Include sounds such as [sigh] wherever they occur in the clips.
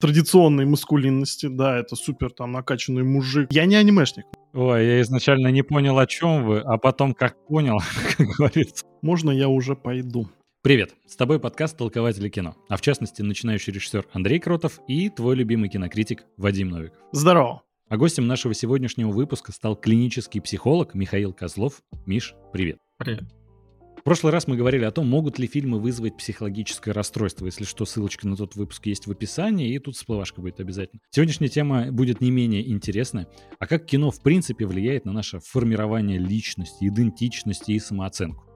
традиционной маскулинности, да, это супер там накачанный мужик. Я не анимешник. Ой, я изначально не понял, о чем вы, а потом как понял, [laughs] как говорится. Можно я уже пойду? Привет, с тобой подкаст «Толкователи кино», а в частности начинающий режиссер Андрей Кротов и твой любимый кинокритик Вадим Новиков. Здорово. А гостем нашего сегодняшнего выпуска стал клинический психолог Михаил Козлов. Миш, привет. Привет. Прошлый раз мы говорили о том, могут ли фильмы вызвать психологическое расстройство. Если что, ссылочка на тот выпуск есть в описании, и тут всплывашка будет обязательно. Сегодняшняя тема будет не менее интересная. А как кино в принципе влияет на наше формирование личности, идентичности и самооценку?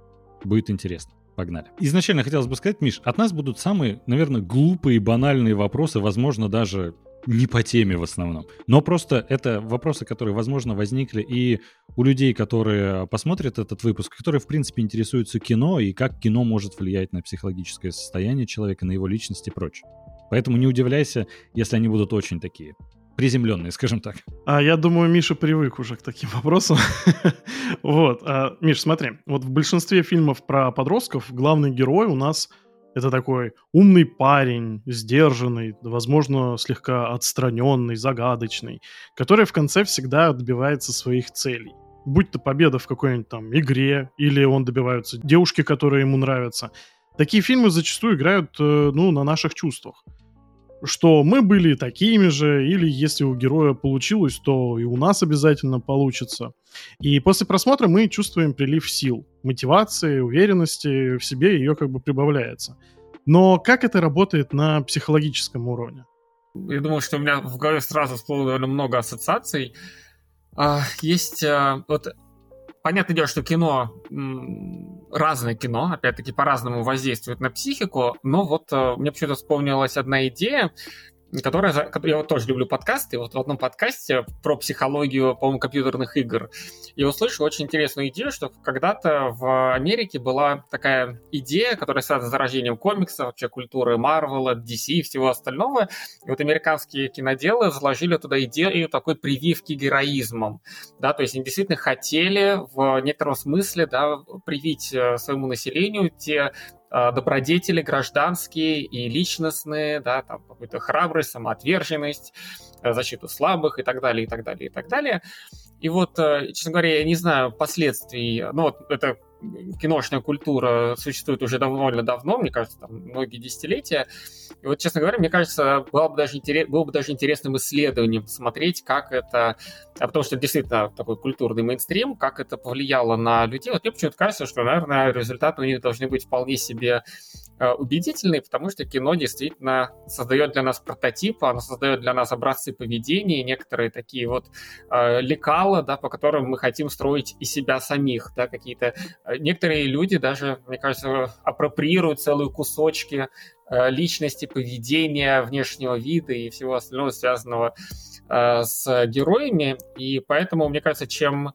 Будет интересно. Погнали. Изначально хотелось бы сказать, Миш, от нас будут самые, наверное, глупые и банальные вопросы, возможно, даже не по теме в основном. Но просто это вопросы, которые, возможно, возникли и у людей, которые посмотрят этот выпуск, которые, в принципе, интересуются кино и как кино может влиять на психологическое состояние человека, на его личность и прочее. Поэтому не удивляйся, если они будут очень такие приземленные, скажем так. А я думаю, Миша привык уже к таким вопросам. [laughs] вот. А, Миш, смотри, вот в большинстве фильмов про подростков главный герой у нас это такой умный парень, сдержанный, возможно, слегка отстраненный, загадочный, который в конце всегда добивается своих целей. Будь то победа в какой-нибудь там игре, или он добивается девушки, которые ему нравятся. Такие фильмы зачастую играют, э, ну, на наших чувствах что мы были такими же, или если у героя получилось, то и у нас обязательно получится. И после просмотра мы чувствуем прилив сил, мотивации, уверенности в себе, ее как бы прибавляется. Но как это работает на психологическом уровне? Я думаю, что у меня в голове сразу всплыло довольно много ассоциаций. А, есть а, вот понятное дело, что кино, разное кино, опять-таки по-разному воздействует на психику, но вот э, мне почему-то вспомнилась одна идея, которая, я вот тоже люблю подкасты, вот в одном подкасте про психологию, по-моему, компьютерных игр, я услышал очень интересную идею, что когда-то в Америке была такая идея, которая связана с зарождением комиксов, вообще культуры Марвела, DC и всего остального. И вот американские киноделы заложили туда идею такой прививки героизмом, да, то есть они действительно хотели в некотором смысле, да, привить э, своему населению те добродетели гражданские и личностные, да, там какую-то храбрость, самоотверженность, э, защиту слабых и так далее, и так далее, и так далее. И вот, э, честно говоря, я не знаю последствий, ну вот это киношная культура существует уже довольно давно, мне кажется, там многие десятилетия. И вот, честно говоря, мне кажется, было бы даже, интерес, было бы даже интересным исследованием посмотреть, как это, а потому что действительно такой культурный мейнстрим, как это повлияло на людей. Вот мне почему-то кажется, что, наверное, результаты у них должны быть вполне себе Э, убедительной, потому что кино действительно создает для нас прототипы, оно создает для нас образцы поведения, некоторые такие вот э, лекала, да, по которым мы хотим строить и себя самих, да, какие-то... Э, некоторые люди даже, мне кажется, апроприируют целые кусочки э, личности, поведения, внешнего вида и всего остального, связанного э, с героями, и поэтому, мне кажется, чем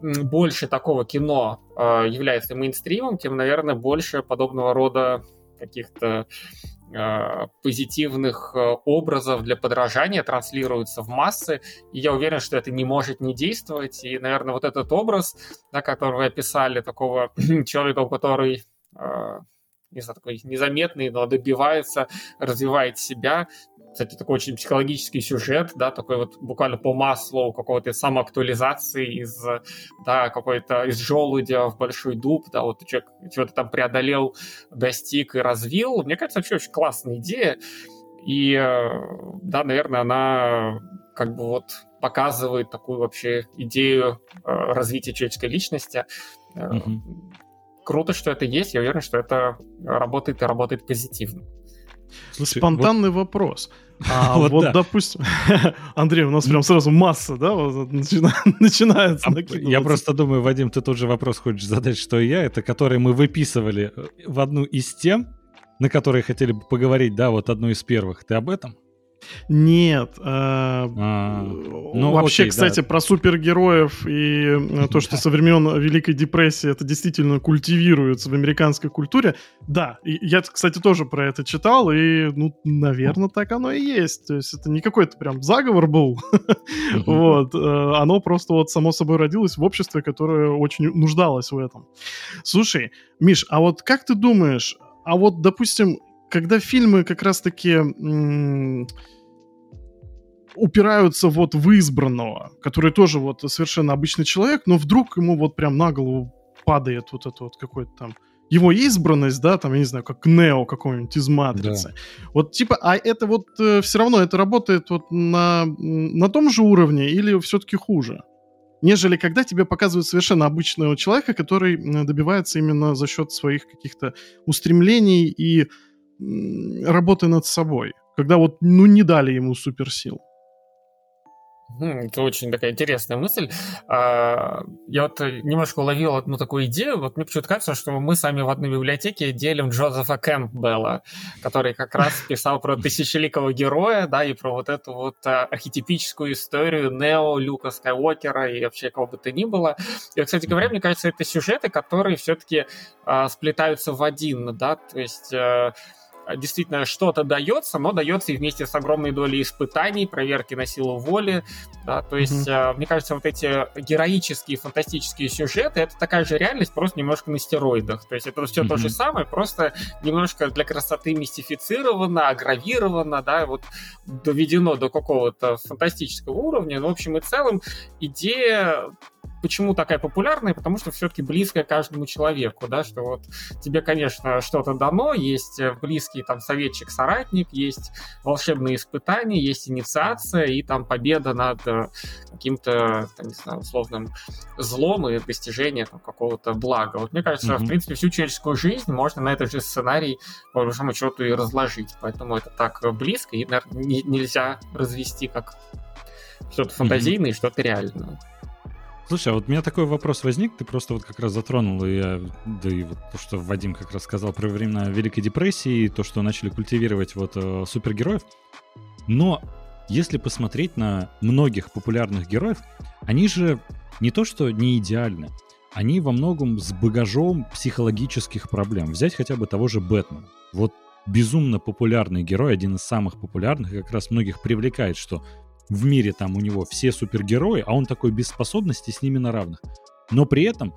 больше такого кино является мейнстримом, тем, наверное, больше подобного рода каких-то позитивных э, образов для подражания транслируются в массы, и я уверен, что это не может не действовать, и, наверное, вот этот образ, да, который вы описали, такого [clears throat] человека, который э, не знаю, такой незаметный, но добивается, развивает себя, кстати, такой очень психологический сюжет, да, такой вот буквально по маслу какого-то самоактуализации из, да, какой-то из желудя в большой дуб, да, вот человек чего-то там преодолел, достиг и развил. Мне кажется, вообще очень классная идея. И, э, да, наверное, она как бы вот показывает такую вообще идею э, развития человеческой личности. Mm-hmm. Круто, что это есть. Я уверен, что это работает и работает позитивно. Спонтанный вот... вопрос. [laughs] А вот, вот да. допустим, [laughs] Андрей, у нас прям сразу масса, да, вот начина... [laughs] начинается. А, я просто думаю, Вадим, ты тот же вопрос хочешь задать, что и я, это который мы выписывали э, в одну из тем, на которые хотели бы поговорить, да, вот одну из первых. Ты об этом? Нет. Э, а, ну, вообще, окей, кстати, да. про супергероев и э, то, что со времен Великой депрессии это действительно культивируется в американской культуре. Да, я, кстати, тоже про это читал, и, ну, наверное, так оно и есть. То есть это не какой-то прям заговор был. [laughs] Вот. Э, оно просто вот само собой родилось в обществе, которое очень нуждалось в этом. Слушай, Миш, а вот как ты думаешь, а вот, допустим, когда фильмы как раз-таки упираются вот в избранного, который тоже вот совершенно обычный человек, но вдруг ему вот прям на голову падает вот это вот какой-то там его избранность, да, там, я не знаю, как Нео какой-нибудь из Матрицы. Да. Вот типа, а это вот э, все равно, это работает вот на, на том же уровне или все-таки хуже? Нежели когда тебе показывают совершенно обычного человека, который добивается именно за счет своих каких-то устремлений и работы над собой. Когда вот, ну, не дали ему суперсил. Это очень такая интересная мысль. А, я вот немножко уловил одну такую идею. Вот мне почему-то кажется, что мы сами в одной библиотеке делим Джозефа Кэмпбелла, который как раз писал про тысячеликого героя, да, и про вот эту вот а, архетипическую историю Нео, Люка Скайуокера и вообще кого бы то ни было. И, кстати говоря, мне кажется, это сюжеты, которые все-таки а, сплетаются в один, да, то есть а, действительно что-то дается, но дается и вместе с огромной долей испытаний, проверки на силу воли. Да, то есть, mm-hmm. мне кажется, вот эти героические, фантастические сюжеты это такая же реальность, просто немножко на стероидах. То есть это все mm-hmm. то же самое, просто немножко для красоты мистифицировано, агравировано, да, вот доведено до какого-то фантастического уровня. Но, в общем и целом, идея почему такая популярная? Потому что все-таки близкая каждому человеку, да, что вот тебе, конечно, что-то дано, есть э, близкий там советчик-соратник, есть волшебные испытания, есть инициация и там победа над э, каким-то, там, не знаю, условным злом и достижение там, какого-то блага. Вот мне кажется, mm-hmm. в принципе, всю человеческую жизнь можно на этот же сценарий, по большому счету, и разложить. Поэтому это так близко и наверное, нельзя развести как что-то фантазийное mm-hmm. и что-то реальное. Слушай, а вот у меня такой вопрос возник, ты просто вот как раз затронул, и я, да и вот то, что Вадим как раз сказал про времена Великой депрессии, то, что начали культивировать вот э, супергероев. Но если посмотреть на многих популярных героев, они же не то что не идеальны, они во многом с багажом психологических проблем. Взять хотя бы того же Бэтмена. Вот безумно популярный герой, один из самых популярных, и как раз многих привлекает, что в мире там у него все супергерои, а он такой без способностей с ними на равных. Но при этом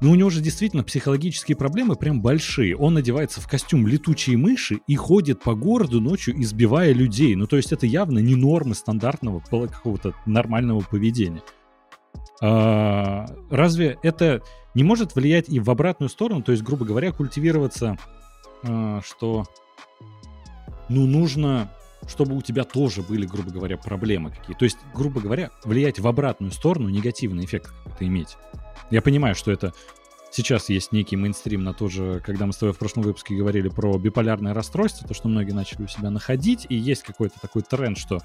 ну, у него же действительно психологические проблемы прям большие. Он одевается в костюм летучей мыши и ходит по городу ночью, избивая людей. Ну, то есть это явно не нормы стандартного какого-то нормального поведения. А, разве это не может влиять и в обратную сторону? То есть, грубо говоря, культивироваться, а, что ну, нужно чтобы у тебя тоже были, грубо говоря, проблемы какие. То есть, грубо говоря, влиять в обратную сторону, негативный эффект какой-то иметь. Я понимаю, что это сейчас есть некий мейнстрим на то же, когда мы с тобой в прошлом выпуске говорили про биполярное расстройство, то, что многие начали у себя находить, и есть какой-то такой тренд, что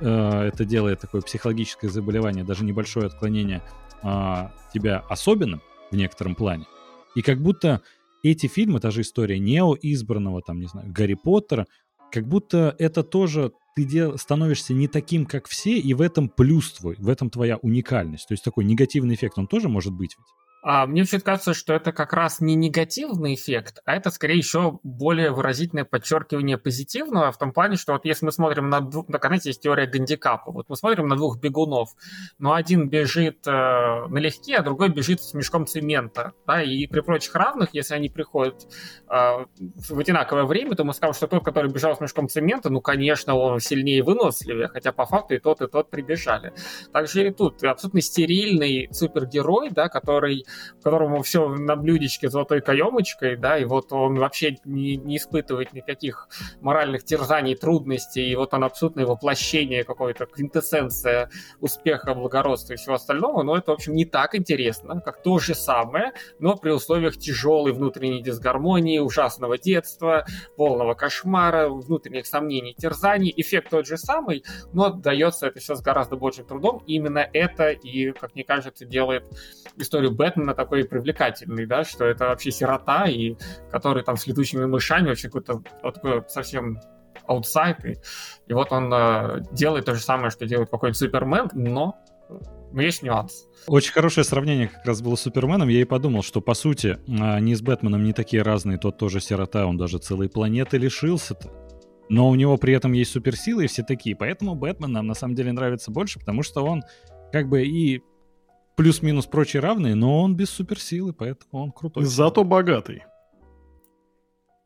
э, это делает такое психологическое заболевание, даже небольшое отклонение э, тебя особенным в некотором плане. И как будто эти фильмы, та же история Нео избранного, там, не знаю, Гарри Поттера, как будто это тоже ты дел, становишься не таким, как все, и в этом плюс твой, в этом твоя уникальность. То есть такой негативный эффект, он тоже может быть ведь? А, мне все кажется, что это как раз не негативный эффект, а это скорее еще более выразительное подчеркивание позитивного в том плане, что вот если мы смотрим на двух, на канате есть теория гандикапа, вот мы смотрим на двух бегунов, но один бежит э, налегке, а другой бежит с мешком цемента, да, и при прочих равных, если они приходят э, в одинаковое время, то мы скажем, что тот, который бежал с мешком цемента, ну, конечно, он сильнее и выносливее, хотя по факту и тот, и тот прибежали. Также и тут абсолютно стерильный супергерой, да, который которому все на блюдечке золотой каемочкой, да, и вот он вообще не, не испытывает никаких моральных терзаний, трудностей, и вот он абсолютное воплощение какой-то, квинтэссенция успеха, благородства и всего остального, но это, в общем, не так интересно, как то же самое, но при условиях тяжелой внутренней дисгармонии, ужасного детства, полного кошмара, внутренних сомнений, терзаний. Эффект тот же самый, но дается это все с гораздо большим трудом. И именно это и, как мне кажется, делает историю Бэтмена именно такой привлекательный, да, что это вообще сирота, и который там с летучими мышами, вообще какой-то вот такой совсем аутсайд, и, и вот он э, делает то же самое, что делает какой-нибудь Супермен, но но есть нюанс. Очень хорошее сравнение как раз было с Суперменом. Я и подумал, что, по сути, они с Бэтменом не такие разные. Тот тоже сирота, он даже целой планеты лишился-то. Но у него при этом есть суперсилы и все такие. Поэтому Бэтмен нам на самом деле нравится больше, потому что он как бы и плюс-минус прочие равные, но он без суперсилы, поэтому он крутой. Зато богатый.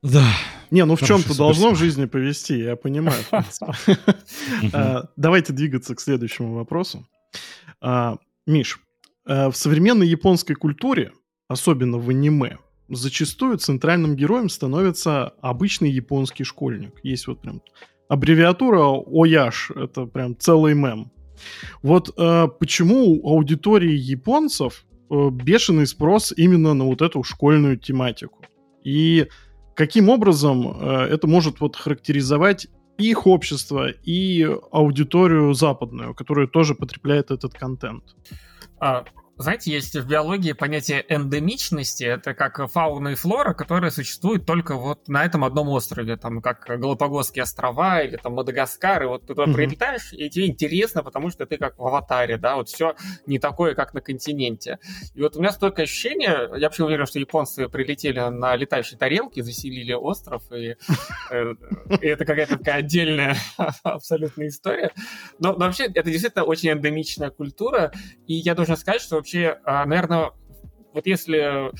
Да. Не, ну в чем-то должно в жизни повести, я понимаю. [laughs] А, давайте двигаться к следующему вопросу. А, Миш, э, в современной японской культуре, особенно в аниме, зачастую центральным героем становится обычный японский школьник. Есть вот прям аббревиатура ОЯШ, это прям целый мем. Вот э, почему у аудитории японцев э, бешеный спрос именно на вот эту школьную тематику? И каким образом э, это может вот характеризовать их общество и аудиторию западную, которая тоже потребляет этот контент? А, знаете, есть в биологии понятие эндемичности. Это как фауна и флора, которая существует только вот на этом одном острове, там как Галапагосские острова или там Мадагаскар. И вот ты туда mm-hmm. прилетаешь, и тебе интересно, потому что ты как в аватаре, да, вот все не такое, как на континенте. И вот у меня столько ощущения, я вообще уверен, что японцы прилетели на летающей тарелке, заселили остров, и э, это какая-то такая отдельная [laughs] абсолютная история. Но вообще это действительно очень эндемичная культура, и я должен сказать, что вообще, а, наверное, вот если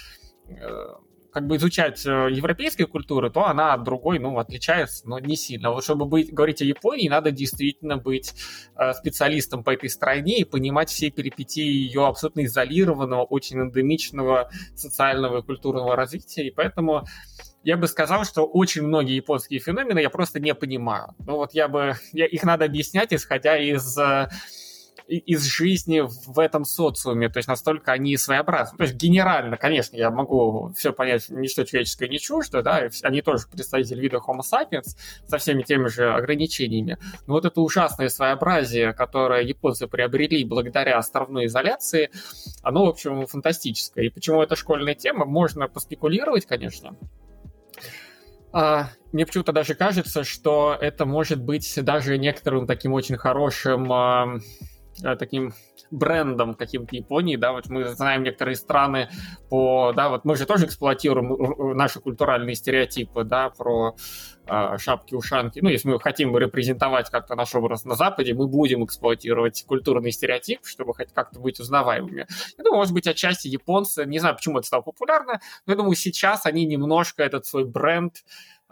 э, как бы изучать э, европейскую культуру, то она от другой, ну, отличается, но не сильно. Вот чтобы быть, говорить о Японии, надо действительно быть э, специалистом по этой стране и понимать все перипетии ее абсолютно изолированного, очень эндемичного социального и культурного развития, и поэтому я бы сказал, что очень многие японские феномены я просто не понимаю. Ну вот я бы, я, их надо объяснять, исходя из из жизни в этом социуме, то есть настолько они своеобразны. То есть генерально, конечно, я могу все понять, ничто человеческое не чуждо, да, они тоже представители вида Homo sapiens со всеми теми же ограничениями, но вот это ужасное своеобразие, которое японцы приобрели благодаря островной изоляции, оно, в общем, фантастическое. И почему это школьная тема, можно поспекулировать, конечно, а, мне почему-то даже кажется, что это может быть даже некоторым таким очень хорошим таким брендом каким-то Японии, да, вот мы знаем некоторые страны по, да, вот мы же тоже эксплуатируем наши культуральные стереотипы, да, про э, шапки-ушанки. Ну, если мы хотим репрезентовать как-то наш образ на Западе, мы будем эксплуатировать культурный стереотип, чтобы хоть как-то быть узнаваемыми. Я думаю, может быть, отчасти японцы, не знаю, почему это стало популярно, но я думаю, сейчас они немножко этот свой бренд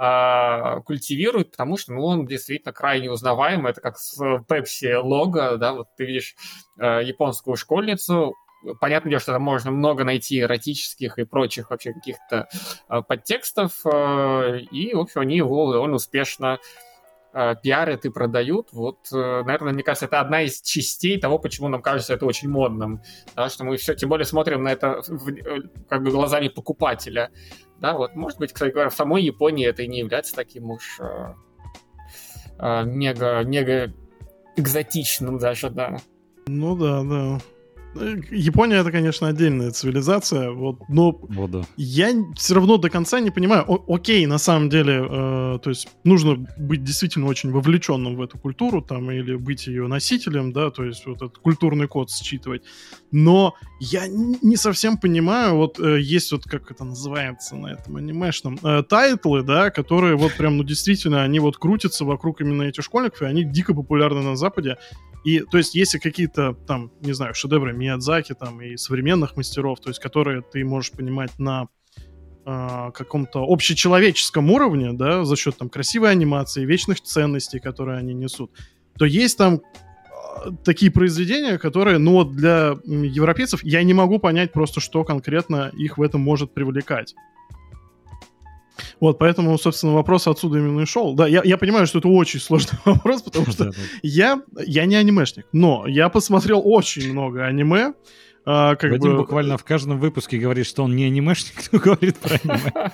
а, культивируют, потому что ну, он действительно крайне узнаваемый. Это как с Pepsi лого, да, вот ты видишь э, японскую школьницу, понятное дело, что там можно много найти эротических и прочих вообще каких-то э, подтекстов, и, в общем, они его довольно успешно э, пиарят и продают. Вот, э, наверное, мне кажется, это одна из частей того, почему нам кажется это очень модным. Да, что мы все, тем более смотрим на это в, э, как бы глазами покупателя. Да, вот, может быть, кстати говоря, в самой Японии это и не является таким уж э, э, мега, мега экзотичным даже, да. Ну да, да. Япония это, конечно, отдельная цивилизация, вот, но вот, да. я все равно до конца не понимаю. О- окей, на самом деле, э, то есть нужно быть действительно очень вовлеченным в эту культуру, там, или быть ее носителем, да, то есть вот этот культурный код считывать. Но я не совсем понимаю, вот э, есть вот как это называется на этом анимешном э, тайтлы, да, которые вот прям, ну действительно, они вот крутятся вокруг именно этих школьников, и они дико популярны на Западе. И, то есть, если какие-то там, не знаю, шедевры Миядзаки там и современных мастеров, то есть, которые ты можешь понимать на э, каком-то общечеловеческом уровне, да, за счет там красивой анимации, вечных ценностей, которые они несут, то есть там а, такие произведения, которые, ну вот для европейцев я не могу понять просто, что конкретно их в этом может привлекать. Вот, поэтому, собственно, вопрос отсюда именно и шел. Да, я, я понимаю, что это очень сложный [laughs] вопрос, потому что я, я не анимешник, но я посмотрел очень много аниме, а, как Вадим бы... буквально в каждом выпуске говорит, что он не анимешник, [laughs] кто говорит про аниме.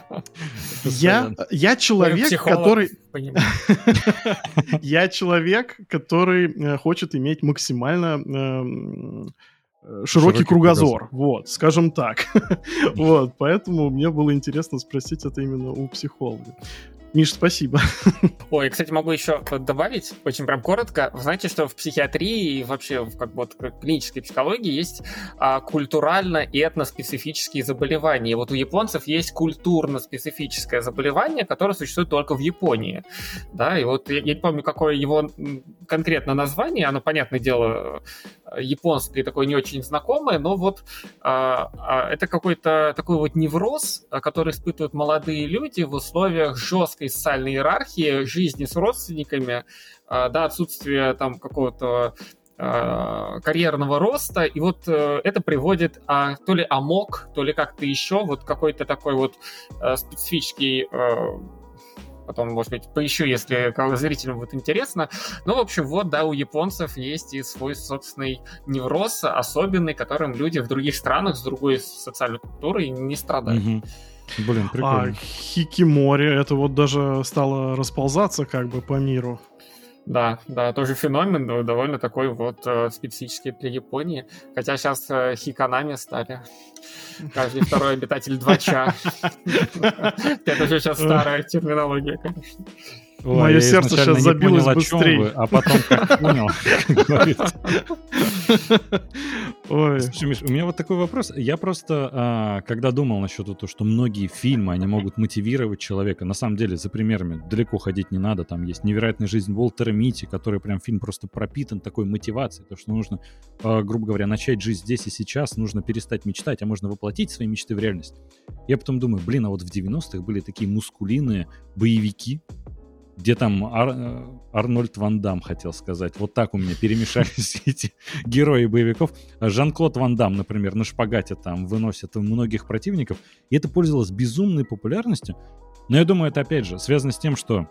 [laughs] Я, я человек, который... Я человек, который хочет иметь максимально эм, широкий, широкий кругозор, кругозор, вот, скажем так. [laughs] вот, поэтому мне было интересно спросить это именно у психолога. Миш, спасибо. [laughs] Ой, кстати, могу еще добавить, очень прям коротко. Вы знаете, что в психиатрии и вообще в как, вот, клинической психологии есть а, культурально и этноспецифические заболевания. И вот у японцев есть культурно-специфическое заболевание, которое существует только в Японии. Да, и вот я, я не помню, какое его конкретно название, оно, понятное дело, японское, такое не очень знакомое, но вот а, а, это какой-то такой вот невроз, который испытывают молодые люди в условиях жесткой социальной иерархии, жизни с родственниками, а, да, отсутствия там какого-то карьерного роста, и вот э, это приводит а, то ли амок, то ли как-то еще, вот какой-то такой вот специфический потом, может быть, поищу, если зрителям будет интересно. Ну, в общем, вот, да, у японцев есть и свой собственный невроз, особенный, которым люди в других странах с другой социальной культурой не страдают. Угу. Блин, прикольно. А хикимори, это вот даже стало расползаться как бы по миру. Да, да, тоже феномен, но довольно такой вот э, специфический для Японии. Хотя сейчас э, хиканами стали. Каждый второй обитатель 2ча. [laughs] Это же сейчас старая терминология, конечно. Ой, Мое сердце сейчас забилось понял, быстрее. Вы, а потом как понял, [laughs] Ой. Слушай, Миш, у меня вот такой вопрос. Я просто, а, когда думал насчет того, что многие фильмы, они могут мотивировать человека, на самом деле, за примерами далеко ходить не надо. Там есть «Невероятная жизнь Уолтера Мити», который прям фильм просто пропитан такой мотивацией, то, что нужно, а, грубо говоря, начать жить здесь и сейчас, нужно перестать мечтать, а можно воплотить свои мечты в реальность. Я потом думаю, блин, а вот в 90-х были такие мускулиные боевики, где там Ар... Арнольд Ван Дам, хотел сказать. Вот так у меня перемешались [laughs] эти герои боевиков. Жан-Клод Ван Дам, например, на шпагате там выносит многих противников. И это пользовалось безумной популярностью. Но я думаю, это опять же связано с тем, что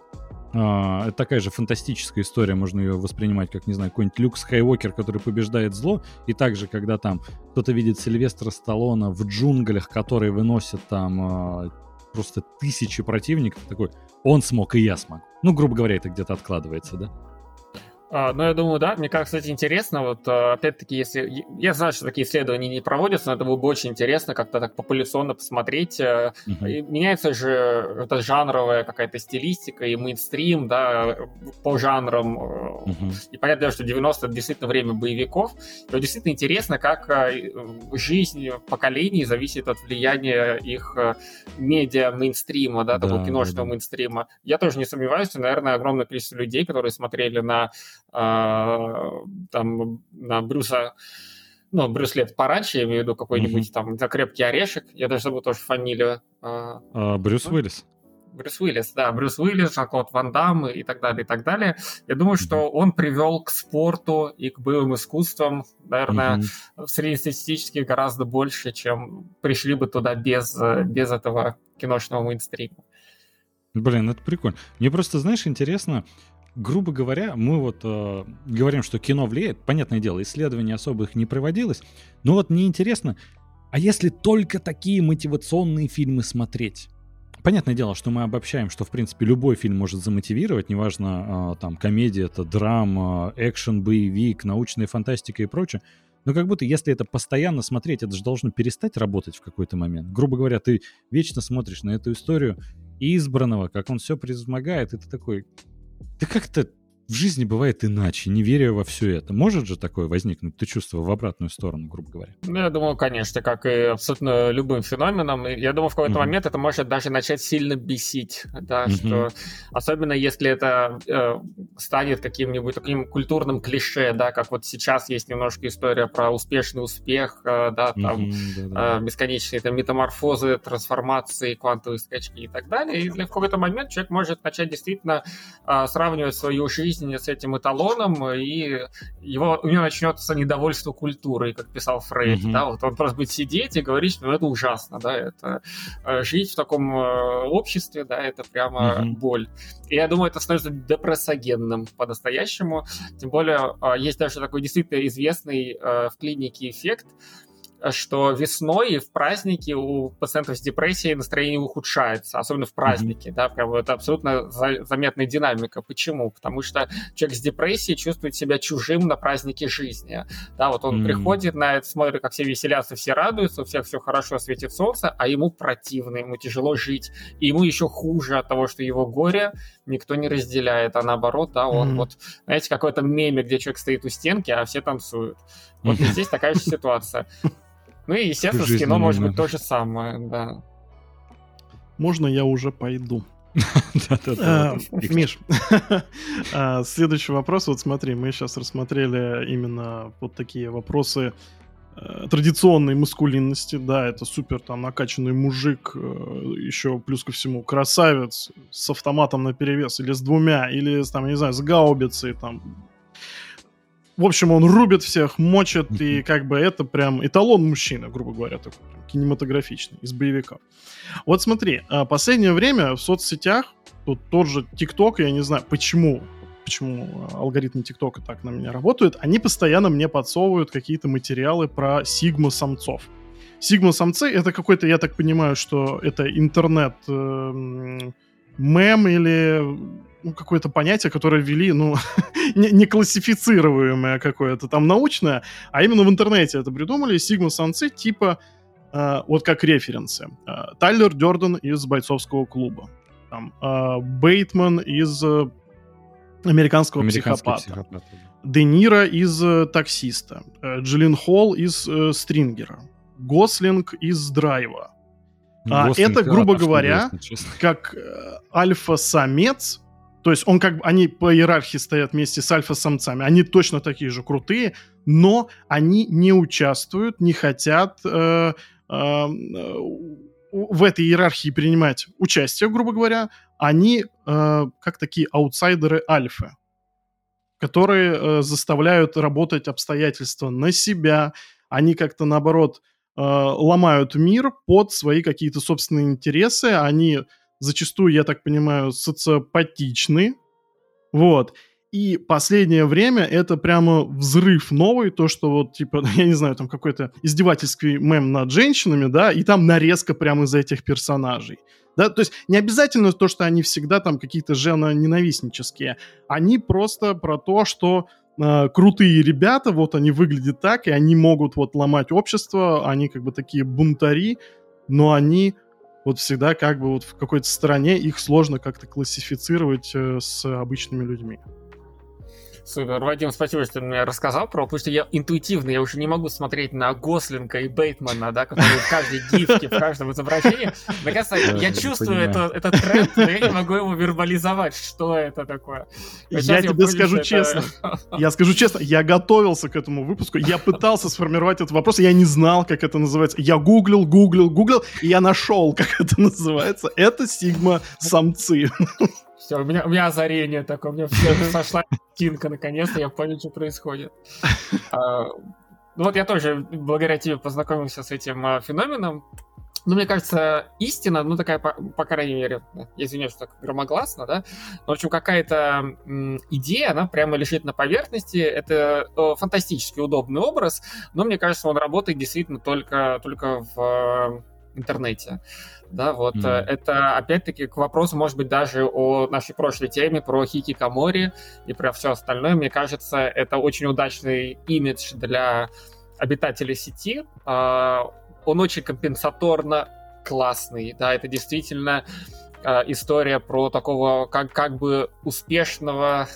э, это такая же фантастическая история, можно ее воспринимать как, не знаю, какой-нибудь Люк Скайуокер, который побеждает зло, и также, когда там кто-то видит Сильвестра Сталлона в джунглях, который выносит там э, просто тысячи противников, такой, он смог, и я смогу. Ну, грубо говоря, это где-то откладывается, да? А, ну, я думаю, да. Мне кажется, кстати, интересно. Вот, а, опять-таки, если... Я знаю, что такие исследования не проводятся, но это было бы очень интересно как-то так популяционно посмотреть. Uh-huh. Меняется же эта жанровая какая-то стилистика и мейнстрим, да, по жанрам. Uh-huh. И понятно, что 90 это действительно время боевиков. Но действительно интересно, как жизнь поколений зависит от влияния их медиа мейнстрима, да, такого да, киношного да, мейнстрима. Я тоже не сомневаюсь, что, наверное, огромное количество людей, которые смотрели на там на Брюса ну, Брюс Лет пораньше, я имею в виду какой-нибудь mm-hmm. там за крепкий орешек, я даже забыл тоже фамилию. А, а, Брюс ну, Уиллис. Брюс Уиллис, да, Брюс Уиллис, Жан-Клод Ван Дам и так далее, и так далее. Я думаю, что он привел к спорту и к боевым искусствам, наверное, mm-hmm. среднестатистически гораздо больше, чем пришли бы туда без, без этого киношного мейнстрима. Блин, это прикольно. Мне просто, знаешь, интересно, грубо говоря, мы вот э, говорим, что кино влияет. Понятное дело, исследований особых не проводилось. Но вот мне интересно, а если только такие мотивационные фильмы смотреть? Понятное дело, что мы обобщаем, что, в принципе, любой фильм может замотивировать, неважно, э, там, комедия, это драма, экшен, боевик, научная фантастика и прочее. Но как будто, если это постоянно смотреть, это же должно перестать работать в какой-то момент. Грубо говоря, ты вечно смотришь на эту историю избранного, как он все превозмогает, и ты такой, да как-то в жизни бывает иначе, не веря во все это. Может же такое возникнуть, ты чувство в обратную сторону, грубо говоря? Ну, я думаю, конечно, как и абсолютно любым феноменом. Я думаю, в какой-то mm-hmm. момент это может даже начать сильно бесить, да, mm-hmm. что особенно если это э, станет каким-нибудь таким культурным клише, да, как вот сейчас есть немножко история про успешный успех, э, да, там mm-hmm, э, бесконечные там метаморфозы, трансформации, квантовые скачки и так далее. И в какой-то момент человек может начать действительно э, сравнивать свою жизнь жизнь с этим эталоном, и его, у него начнется недовольство культурой, как писал Фрейд, mm-hmm. да, вот он просто будет сидеть и говорить, что ну, это ужасно, да, это э, жить в таком э, обществе, да, это прямо mm-hmm. боль. И я думаю, это становится депрессогенным по-настоящему, тем более э, есть даже такой действительно известный в клинике эффект, что весной в праздники у пациентов с депрессией настроение ухудшается, особенно в праздники, mm-hmm. да, прям это абсолютно за- заметная динамика. Почему? Потому что человек с депрессией чувствует себя чужим на празднике жизни, да, вот он mm-hmm. приходит на это, смотрит, как все веселятся, все радуются, у всех все хорошо, светит солнце, а ему противно, ему тяжело жить, и ему еще хуже от того, что его горе никто не разделяет, а наоборот, да, он mm-hmm. вот, знаете, какой-то меме, где человек стоит у стенки, а все танцуют. Вот [laughs] здесь такая же ситуация. Ну и, естественно, с кино может быть то же самое, да. Можно я уже пойду? А, Миш, [laughs] а, следующий вопрос. Вот смотри, мы сейчас рассмотрели именно вот такие вопросы э, традиционной маскулинности, да, это супер там накачанный мужик, э, еще плюс ко всему красавец с автоматом на перевес или с двумя, или там, не знаю, с гаубицей, там, в общем, он рубит всех, мочит, и как бы это прям эталон мужчины, грубо говоря, такой кинематографичный, из боевика. Вот смотри, а, последнее время в соцсетях, тут тот же ТикТок, я не знаю, почему, почему алгоритмы ТикТока так на меня работают, они постоянно мне подсовывают какие-то материалы про сигма-самцов. Сигма-самцы — это какой-то, я так понимаю, что это интернет э, мем или какое-то понятие, которое ввели, ну, [laughs] не, не классифицируемое какое-то там научное, а именно в интернете это придумали. Сигма-самцы типа э, вот как референсы. Э, Тайлер Дёрден из бойцовского клуба. Там, э, Бейтман из э, американского психопата. психопата. Де Ниро из э, таксиста. Э, Джиллин Холл из э, Стрингера. Гослинг из Драйва. А, это, грубо говоря, как э, альфа-самец то есть он как бы, они по иерархии стоят вместе с альфа-самцами, они точно такие же крутые, но они не участвуют, не хотят э, э, в этой иерархии принимать участие, грубо говоря. Они э, как такие аутсайдеры альфы, которые э, заставляют работать обстоятельства на себя, они как-то наоборот э, ломают мир под свои какие-то собственные интересы, они зачастую, я так понимаю, социопатичны. Вот. И последнее время это прямо взрыв новый, то, что вот, типа, [laughs] я не знаю, там какой-то издевательский мем над женщинами, да, и там нарезка прямо из этих персонажей. Да, то есть не обязательно то, что они всегда там какие-то женоненавистнические. Они просто про то, что э, крутые ребята, вот они выглядят так, и они могут вот ломать общество, они как бы такие бунтари, но они вот всегда как бы вот в какой-то стороне их сложно как-то классифицировать э, с обычными людьми. Супер, Вадим, спасибо, что ты мне рассказал про, потому что я интуитивно, я уже не могу смотреть на Гослинга и Бейтмана, да, которые в каждой гифке, в каждом изображении. Наконец-то я чувствую это, этот тренд, но я не могу его вербализовать, что это такое. Я тебе скажу честно, я скажу честно, я готовился к этому выпуску, я пытался сформировать этот вопрос, я не знал, как это называется. Я гуглил, гуглил, гуглил, и я нашел, как это называется. Это сигма-самцы. Все, у меня, у меня озарение такое, у меня все [laughs] сошла картинка, наконец-то я понял, что происходит. [laughs] А, ну вот я тоже благодаря тебе познакомился с этим а, феноменом. Ну, мне кажется, истина, ну, такая, по, по крайней мере, я извиняюсь, что так громогласно, да, но, в общем, какая-то м, идея, она прямо лежит на поверхности, это о, фантастически удобный образ, но, мне кажется, он работает действительно только, только в интернете. Да, вот mm. это опять-таки к вопросу, может быть, даже о нашей прошлой теме про Хики Камори и про все остальное. Мне кажется, это очень удачный имидж для обитателей сети. А, он очень компенсаторно классный, да, это действительно а, история про такого как, как бы успешного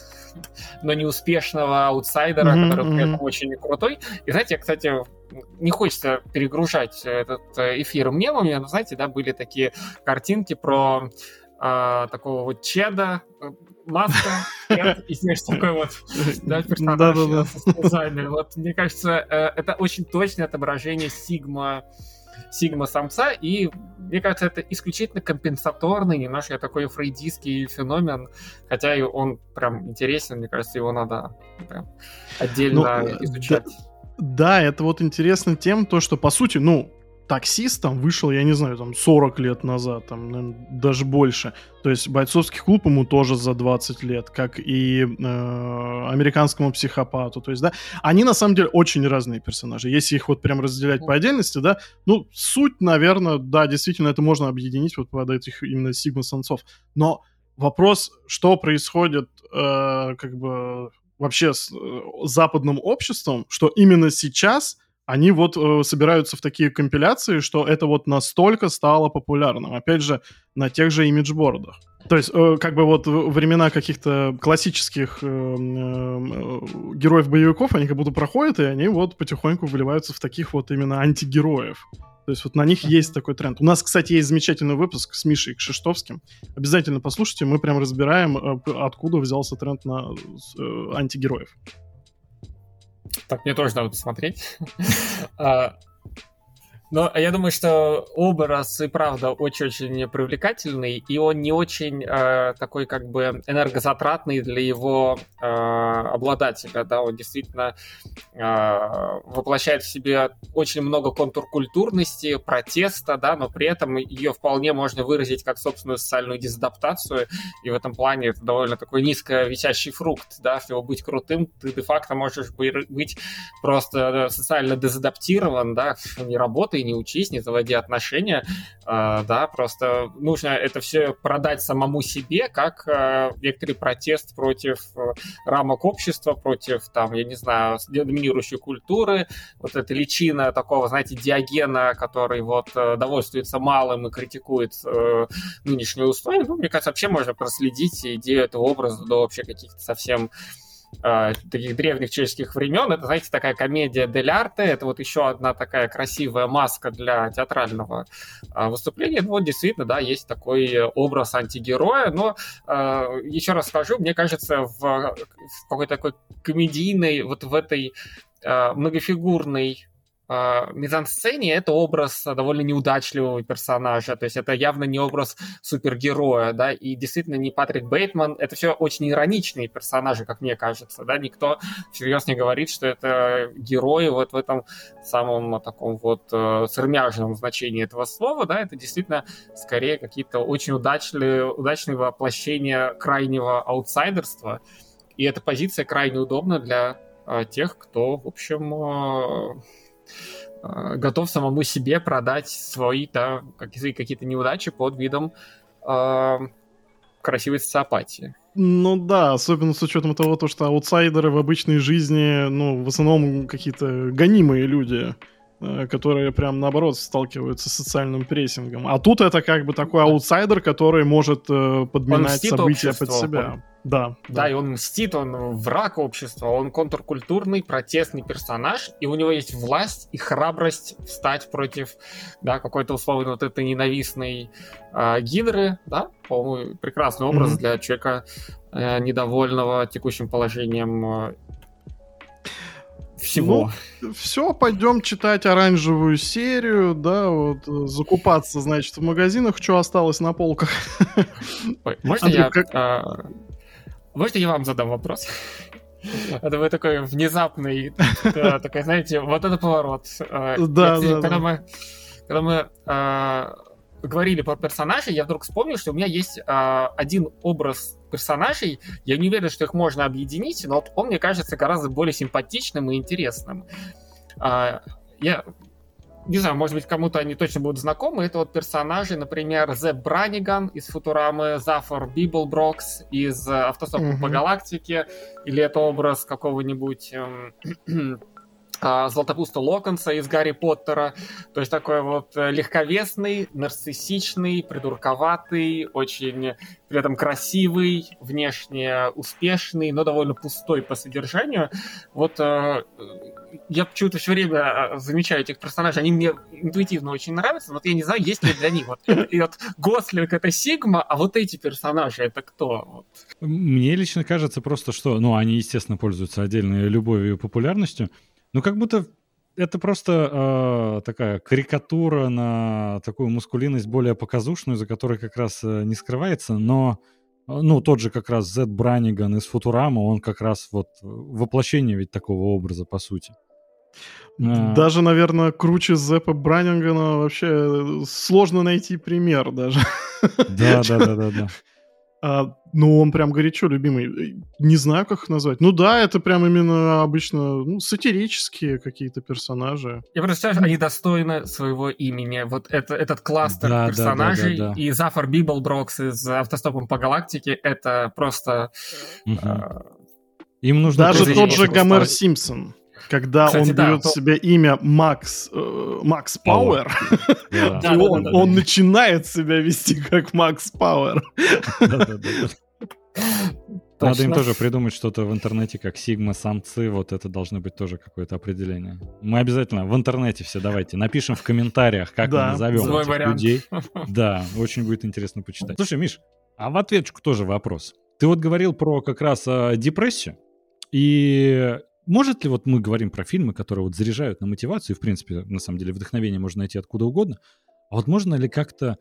но неуспешного аутсайдера, mm-hmm, который mm-hmm. очень крутой. И знаете, кстати, не хочется перегружать этот э, эфир мемами, но знаете, да, были такие картинки про э, такого вот чеда, э, маска, [laughs] и знаешь, такой вот да, персонаж да, Вот, мне кажется, э, это очень точное отображение Сигма Сигма самца, и мне кажется, это исключительно компенсаторный, немножко такой фрейдистский феномен, хотя и он прям интересен, мне кажется, его надо прям отдельно ну, изучать. Да да, это вот интересно тем, то, что, по сути, ну, таксист там вышел, я не знаю, там 40 лет назад, там, наверное, даже больше. То есть бойцовский клуб ему тоже за 20 лет, как и э, американскому психопату. То есть, да, они на самом деле очень разные персонажи. Если их вот прям разделять по отдельности, да, ну, суть, наверное, да, действительно, это можно объединить вот под этих именно сигма-самцов. Но вопрос, что происходит, э, как бы вообще с э, западным обществом, что именно сейчас они вот э, собираются в такие компиляции, что это вот настолько стало популярным. Опять же, на тех же имиджбордах. То есть, э, как бы вот времена каких-то классических э, э, героев-боевиков, они как будто проходят, и они вот потихоньку вливаются в таких вот именно антигероев. То есть вот на них есть такой тренд. У нас, кстати, есть замечательный выпуск с Мишей Кшиштовским. Обязательно послушайте, мы прям разбираем, э, откуда взялся тренд на э, антигероев. Так, мне тоже надо посмотреть. [laughs] А, но я думаю, что образ и правда очень-очень привлекательный, и он не очень э, такой как бы энергозатратный для его э, обладателя, да, он действительно э, воплощает в себе очень много контркультурности, протеста, да, но при этом ее вполне можно выразить как собственную социальную дезадаптацию, и в этом плане это довольно такой низко висящий фрукт, да, чтобы быть крутым, ты де-факто можешь быть просто социально дезадаптирован, да, не работай, не учись, не заводи отношения, э, да, просто нужно это все продать самому себе, как э, некоторый протест против э, рамок общества, против, там, я не знаю, доминирующей культуры, вот эта личина такого, знаете, диагена, который вот э, довольствуется малым и критикует э, нынешние условия, ну, мне кажется, вообще можно проследить идею этого образа до вообще каких-то совсем э, таких древних чешских времен. Это, знаете, такая комедия дель арте. Это вот еще одна такая красивая маска для театрального э, выступления. Ну, вот действительно, да, есть такой образ антигероя. Но э, еще раз скажу, мне кажется, в, какой-то такой комедийной, вот в этой э, многофигурной э, мизансцене это образ довольно неудачливого персонажа, то есть это явно не образ супергероя, да, и действительно не Патрик Бейтман, это все очень ироничные персонажи, как мне кажется, да, никто всерьез не говорит, что это герои вот в этом самом таком вот э, сырмяжном значении этого слова, да, это действительно скорее какие-то очень удачные, удачные воплощения крайнего аутсайдерства, и эта позиция крайне удобна для э, тех, кто, в общем, Э, готов самому себе продать свои да, какие-то неудачи под видом э, красивой социопатии. Ну да, особенно с учетом того, то, что аутсайдеры в обычной жизни, ну, в основном какие-то гонимые люди, э, которые прям наоборот сталкиваются с социальным прессингом. А тут это как бы такой аутсайдер, который может э, подминать события под себя. Да, да. Да, и он мстит, он враг общества, он контркультурный, протестный персонаж, и у него есть власть и храбрость встать против, да, какой-то условно вот этой ненавистной э, гидры, да, по-моему, прекрасный образ mm-hmm. для человека э, недовольного текущим положением э, всего. Ну, все, пойдем читать оранжевую серию, да, вот, э, закупаться, значит, в магазинах, что осталось на полках. Ой, можно Андрей, я... Как... А можно я вам задам вопрос? Это вы такой внезапный, такой, знаете, вот это поворот. Э, да, да, Когда мы, когда мы э, говорили про персонажей, я вдруг вспомнил, что у меня есть э, один образ персонажей. Я не уверен, что их можно объединить, но он, мне кажется, гораздо более симпатичным и интересным. Я не знаю, может быть, кому-то они точно будут знакомы. Это вот персонажи, например, Зепп Бранниган из Футурамы, Зафод Библброкс из Автостопа mm-hmm. по галактике, или это образ какого-нибудь эм, [clears throat] а, Златопуста Локонса из Гарри Поттера. То есть такой вот э, легковесный, нарциссичный, придурковатый, очень при этом красивый, внешне успешный, но довольно пустой по содержанию. Вот э, я почему-то все время э, замечаю этих персонажей, они мне интуитивно очень нравятся, вот я не знаю, есть ли для них вот, и вот Гослинг это Сигма, а вот эти персонажи это кто? Мне лично кажется просто, что, ну, они, естественно, пользуются отдельной любовью и популярностью, ну, как будто это просто э, такая карикатура на такую мускулинность более показушную, за которой как раз э, не скрывается, но ну, тот же как раз Зепп Бранниган из Футурама, он как раз вот воплощение ведь такого образа, по сути. А. Даже, наверное, круче Зеппа Браннигана вообще э, сложно найти пример даже. Да, да, да, да, да. А, ну, он прям горячо любимый. Не знаю, как их назвать. Ну да, это прям именно обычно ну, сатирические какие-то персонажи. Я просто считаю, они достойны своего имени. Вот это, этот кластер да, персонажей да, да, да, да. и Зафод Библброкс из «Автостопом по галактике» — это просто... Угу. Э, Им нужно... Даже тот же Гомер Симпсон когда Кстати, он да, берет то... себе имя Макс, э, Макс Пауэр, [laughs] он, начинает себя вести как Макс Пауэр. Надо им тоже придумать что-то в интернете, как сигма-самцы, вот это должно быть тоже какое-то определение. Мы обязательно в интернете все давайте напишем в комментариях, как да, мы назовем этих вариант. людей. [laughs] Да, очень будет интересно почитать. Слушай, Миш, а в ответочку тоже вопрос. Ты вот говорил про как раз э, депрессию, и может ли вот мы говорим про фильмы, которые вот заряжают на мотивацию, и, в принципе, на самом деле, вдохновение можно найти откуда угодно, а вот можно ли как-то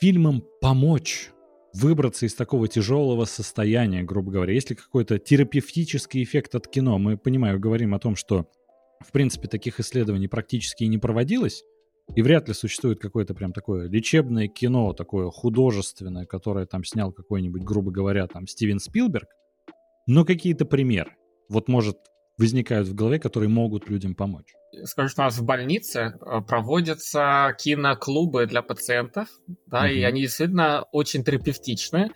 фильмам помочь выбраться из такого тяжелого состояния, грубо говоря? Есть ли какой-то терапевтический эффект от кино? Мы, понимаю, говорим о том, что, в принципе, таких исследований практически и не проводилось, и вряд ли существует какое-то прям такое лечебное кино, такое художественное, которое там снял какой-нибудь, грубо говоря, там Стивен Спилберг, но какие-то примеры. Вот, может, возникают в голове, которые могут людям помочь. Скажу, что у нас в больнице э, проводятся киноклубы для пациентов, да, mm-hmm. и они действительно очень терапевтичны.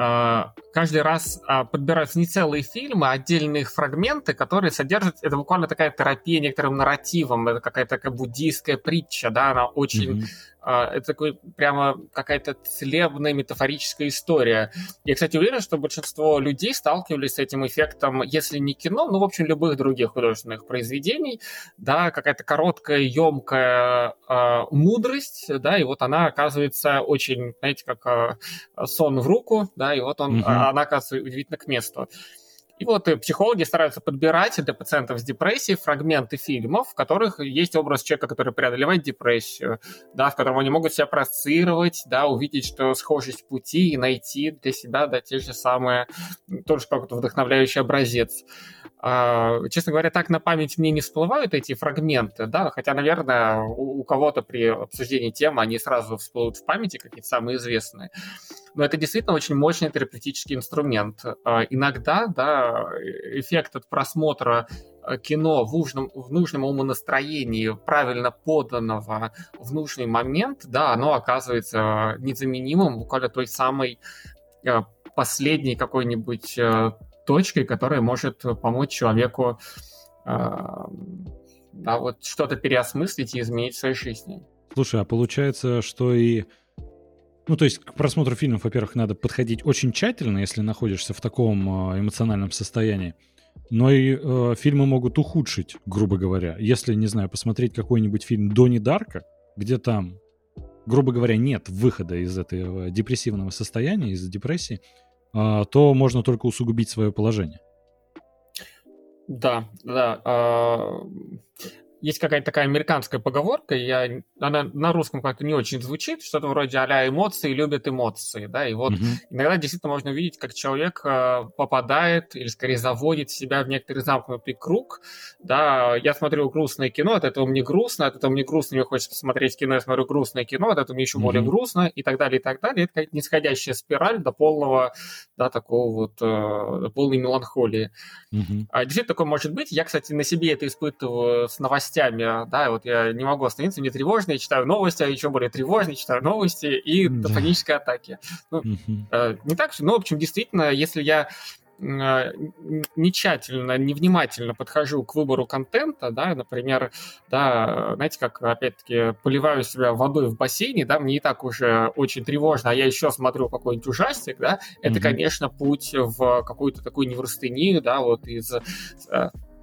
А, каждый раз а, подбираются не целые фильмы, а отдельные фрагменты, которые содержат... Это буквально такая терапия некоторым нарративом, это какая-то такая буддийская притча, да, она очень... Mm-hmm. Это такой прямо какая-то целебная метафорическая история. Я, кстати, уверен, что большинство людей сталкивались с этим эффектом, если не кино, ну, в общем, любых других художественных произведений, да, какая-то короткая, емкая э, мудрость, да, и вот она оказывается очень, знаете, как э, сон в руку, да, и вот он, mm-hmm она оказывается удивительно к месту. И вот психологи стараются подбирать для пациентов с депрессией фрагменты фильмов, в которых есть образ человека, который преодолевает депрессию, да, в котором они могут себя проецировать, да, увидеть, что схожесть пути и найти для себя да, те же самые, тоже какой-то вдохновляющий образец. А, честно говоря, так на память мне не всплывают эти фрагменты, да, хотя, наверное, у, у кого-то при обсуждении темы они сразу всплывут в памяти, какие-то самые известные. Но это действительно очень мощный терапевтический инструмент. А, иногда, да, эффект от просмотра а, кино в нужном, в нужном умонастроении, правильно поданного в нужный момент, да, оно оказывается незаменимым буквально той самой последней какой-нибудь точкой, которая может помочь человеку да, вот что-то переосмыслить и изменить в своей жизни. Слушай, а получается, что и ну, то есть к просмотру фильмов, во-первых, надо подходить очень тщательно, если находишься в таком а, эмоциональном состоянии. Но и э, фильмы могут ухудшить, грубо говоря. Если, не знаю, посмотреть какой-нибудь фильм Дони Дарка, где там, грубо говоря, нет выхода из этого депрессивного состояния, из депрессии, а, то можно только усугубить свое положение. Да, да. А, есть какая-то такая американская поговорка, я, она на русском как-то не очень звучит, что-то вроде а эмоции любят эмоции, да, и вот угу. иногда действительно можно увидеть, как человек э, попадает или скорее заводит себя в некоторый замкнутый круг, да, я смотрю грустное кино, от этого мне грустно, от этого мне грустно, мне хочется посмотреть кино, я смотрю грустное кино, от этого мне еще угу. более грустно и так далее, и так далее, это какая-то нисходящая спираль до полного, да, такого вот, э, полной меланхолии. Угу. А, действительно такое может быть, я, кстати, на себе это испытываю с новостями новостями, да, вот я не могу остановиться, мне тревожно, я читаю новости, а еще более тревожно, читаю новости и да. панические атаки. Ну, э, не так же, но, в общем, действительно, если я э, не тщательно, невнимательно подхожу к выбору контента, да, например, да, знаете, как, опять-таки, поливаю себя водой в бассейне, да, мне и так уже очень тревожно, а я еще смотрю какой-нибудь ужастик, да, это, mm-hmm. конечно, путь в какую-то такую неврастению, да, вот из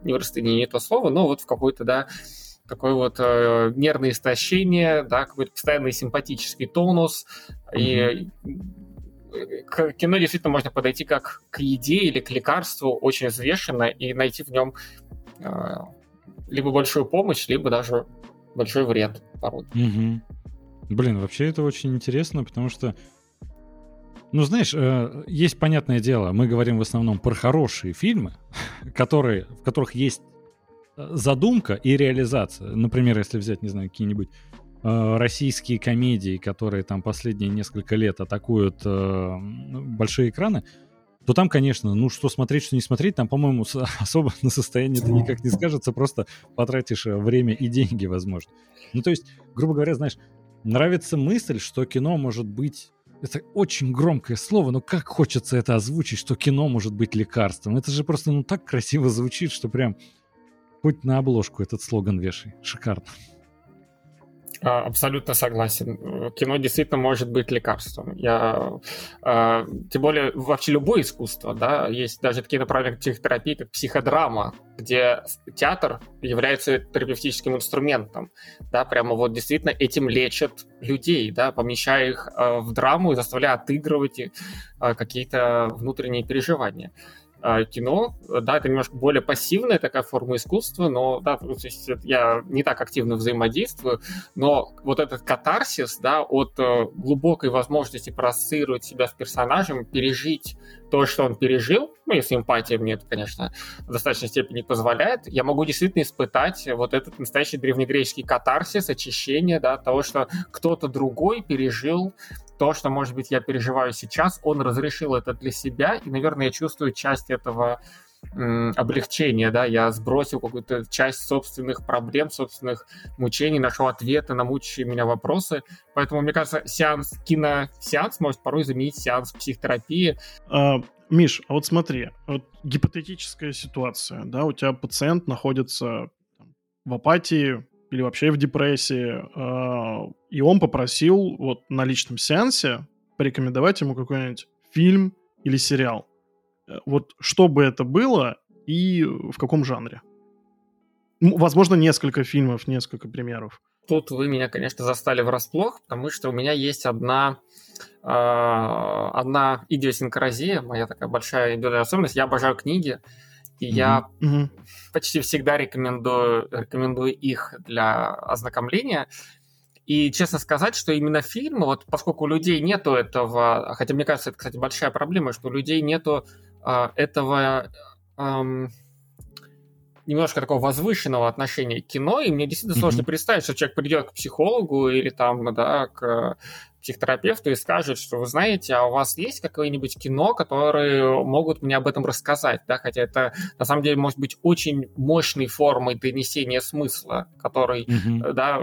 э, неврастения не то слово, но вот в какой-то, да, такое вот э, нервное истощение, да, какой-то постоянный симпатический тонус. Mm-hmm. И к кино действительно можно подойти как к еде или к лекарству очень взвешенно и найти в нем э, либо большую помощь, либо даже большой вред порой. Угу. Блин, вообще это очень интересно, потому что ну, знаешь, э, есть понятное дело, мы говорим в основном про хорошие фильмы, [laughs] которые, в которых есть э, задумка и реализация. Например, если взять, не знаю, какие-нибудь э, российские комедии, которые там последние несколько лет атакуют ну, большие экраны, то там, конечно, ну что смотреть, что не смотреть, там, по-моему, [laughs] особо на состояние это никак не скажется, просто потратишь время и деньги, возможно. Ну, то есть, грубо говоря, знаешь, нравится мысль, что кино может быть это очень громкое слово, но как хочется это озвучить, что кино может быть лекарством. Это же просто ну так красиво звучит, что прям хоть на обложку этот слоган вешай. Шикарно. А, абсолютно согласен. Кино действительно может быть лекарством. Я, э, тем более вообще любое искусство, да, есть даже такие направления психотерапии, как психодрама, где театр является терапевтическим инструментом, да, прямо вот действительно этим лечат людей, да, помещая их э, в драму и заставляя отыгрывать э, какие-то внутренние переживания. А, кино, да, это немножко более пассивная такая форма искусства, но, да, то есть я не так активно взаимодействую, но вот этот катарсис, да, от э, глубокой возможности проассоциировать себя с персонажем, пережить то, что он пережил, ну, если эмпатия мне это, конечно, в достаточной степени позволяет, я могу действительно испытать вот этот настоящий древнегреческий катарсис, очищение, да, того, что кто-то другой пережил то, что, может быть, я переживаю сейчас, он разрешил это для себя, и, наверное, я чувствую часть этого облегчения, да, я сбросил какую-то часть собственных проблем, собственных мучений, нашел ответы на мучающие меня вопросы. Поэтому, мне кажется, сеанс, киносеанс может порой заменить сеанс психотерапии. А, Миш, а вот смотри, вот гипотетическая ситуация, да, у тебя пациент находится в апатии, или вообще в депрессии, а, и он попросил вот на личном сеансе порекомендовать ему какой-нибудь фильм или сериал. Э, вот что бы это было и в каком жанре? Возможно, несколько фильмов, несколько примеров. Тут вы меня, конечно, застали врасплох, потому что у меня есть одна, э, одна идиосинкразия, моя такая большая индивидуальная особенность. Я обожаю книги, и mm-hmm. я mm-hmm. почти всегда рекомендую, рекомендую их для ознакомления. И честно сказать, что именно фильмы, вот поскольку у людей нету этого, хотя мне кажется, это, кстати, большая проблема, что у людей нету э, этого э, немножко такого возвышенного отношения к кино, и мне действительно mm-hmm. сложно представить, что человек придет к психологу или там, да, к психотерапевту и скажет, что вы знаете, а у вас есть какое-нибудь кино, которые могут мне об этом рассказать, да, хотя это на самом деле может быть очень мощной формой донесения смысла, который, mm-hmm. да,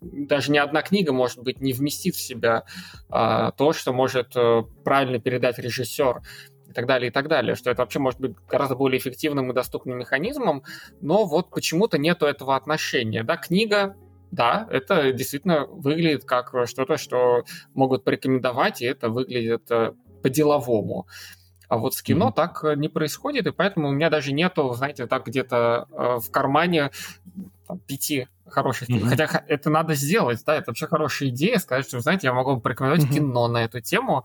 даже ни одна книга, может быть, не вместит в себя а, то, что может а, правильно передать режиссер и так далее, и так далее, что это вообще может быть гораздо более эффективным и доступным механизмом, но вот почему-то нету этого отношения, да, книга да, это действительно выглядит как что-то, что могут порекомендовать, и это выглядит э, по-деловому. А вот с кино mm-hmm. так э, не происходит, и поэтому у меня даже нету, знаете, так где-то э, в кармане там, пяти хороших mm-hmm. Хотя это надо сделать, да, это вообще хорошая идея, сказать, что, знаете, я могу порекомендовать mm-hmm. кино на эту тему,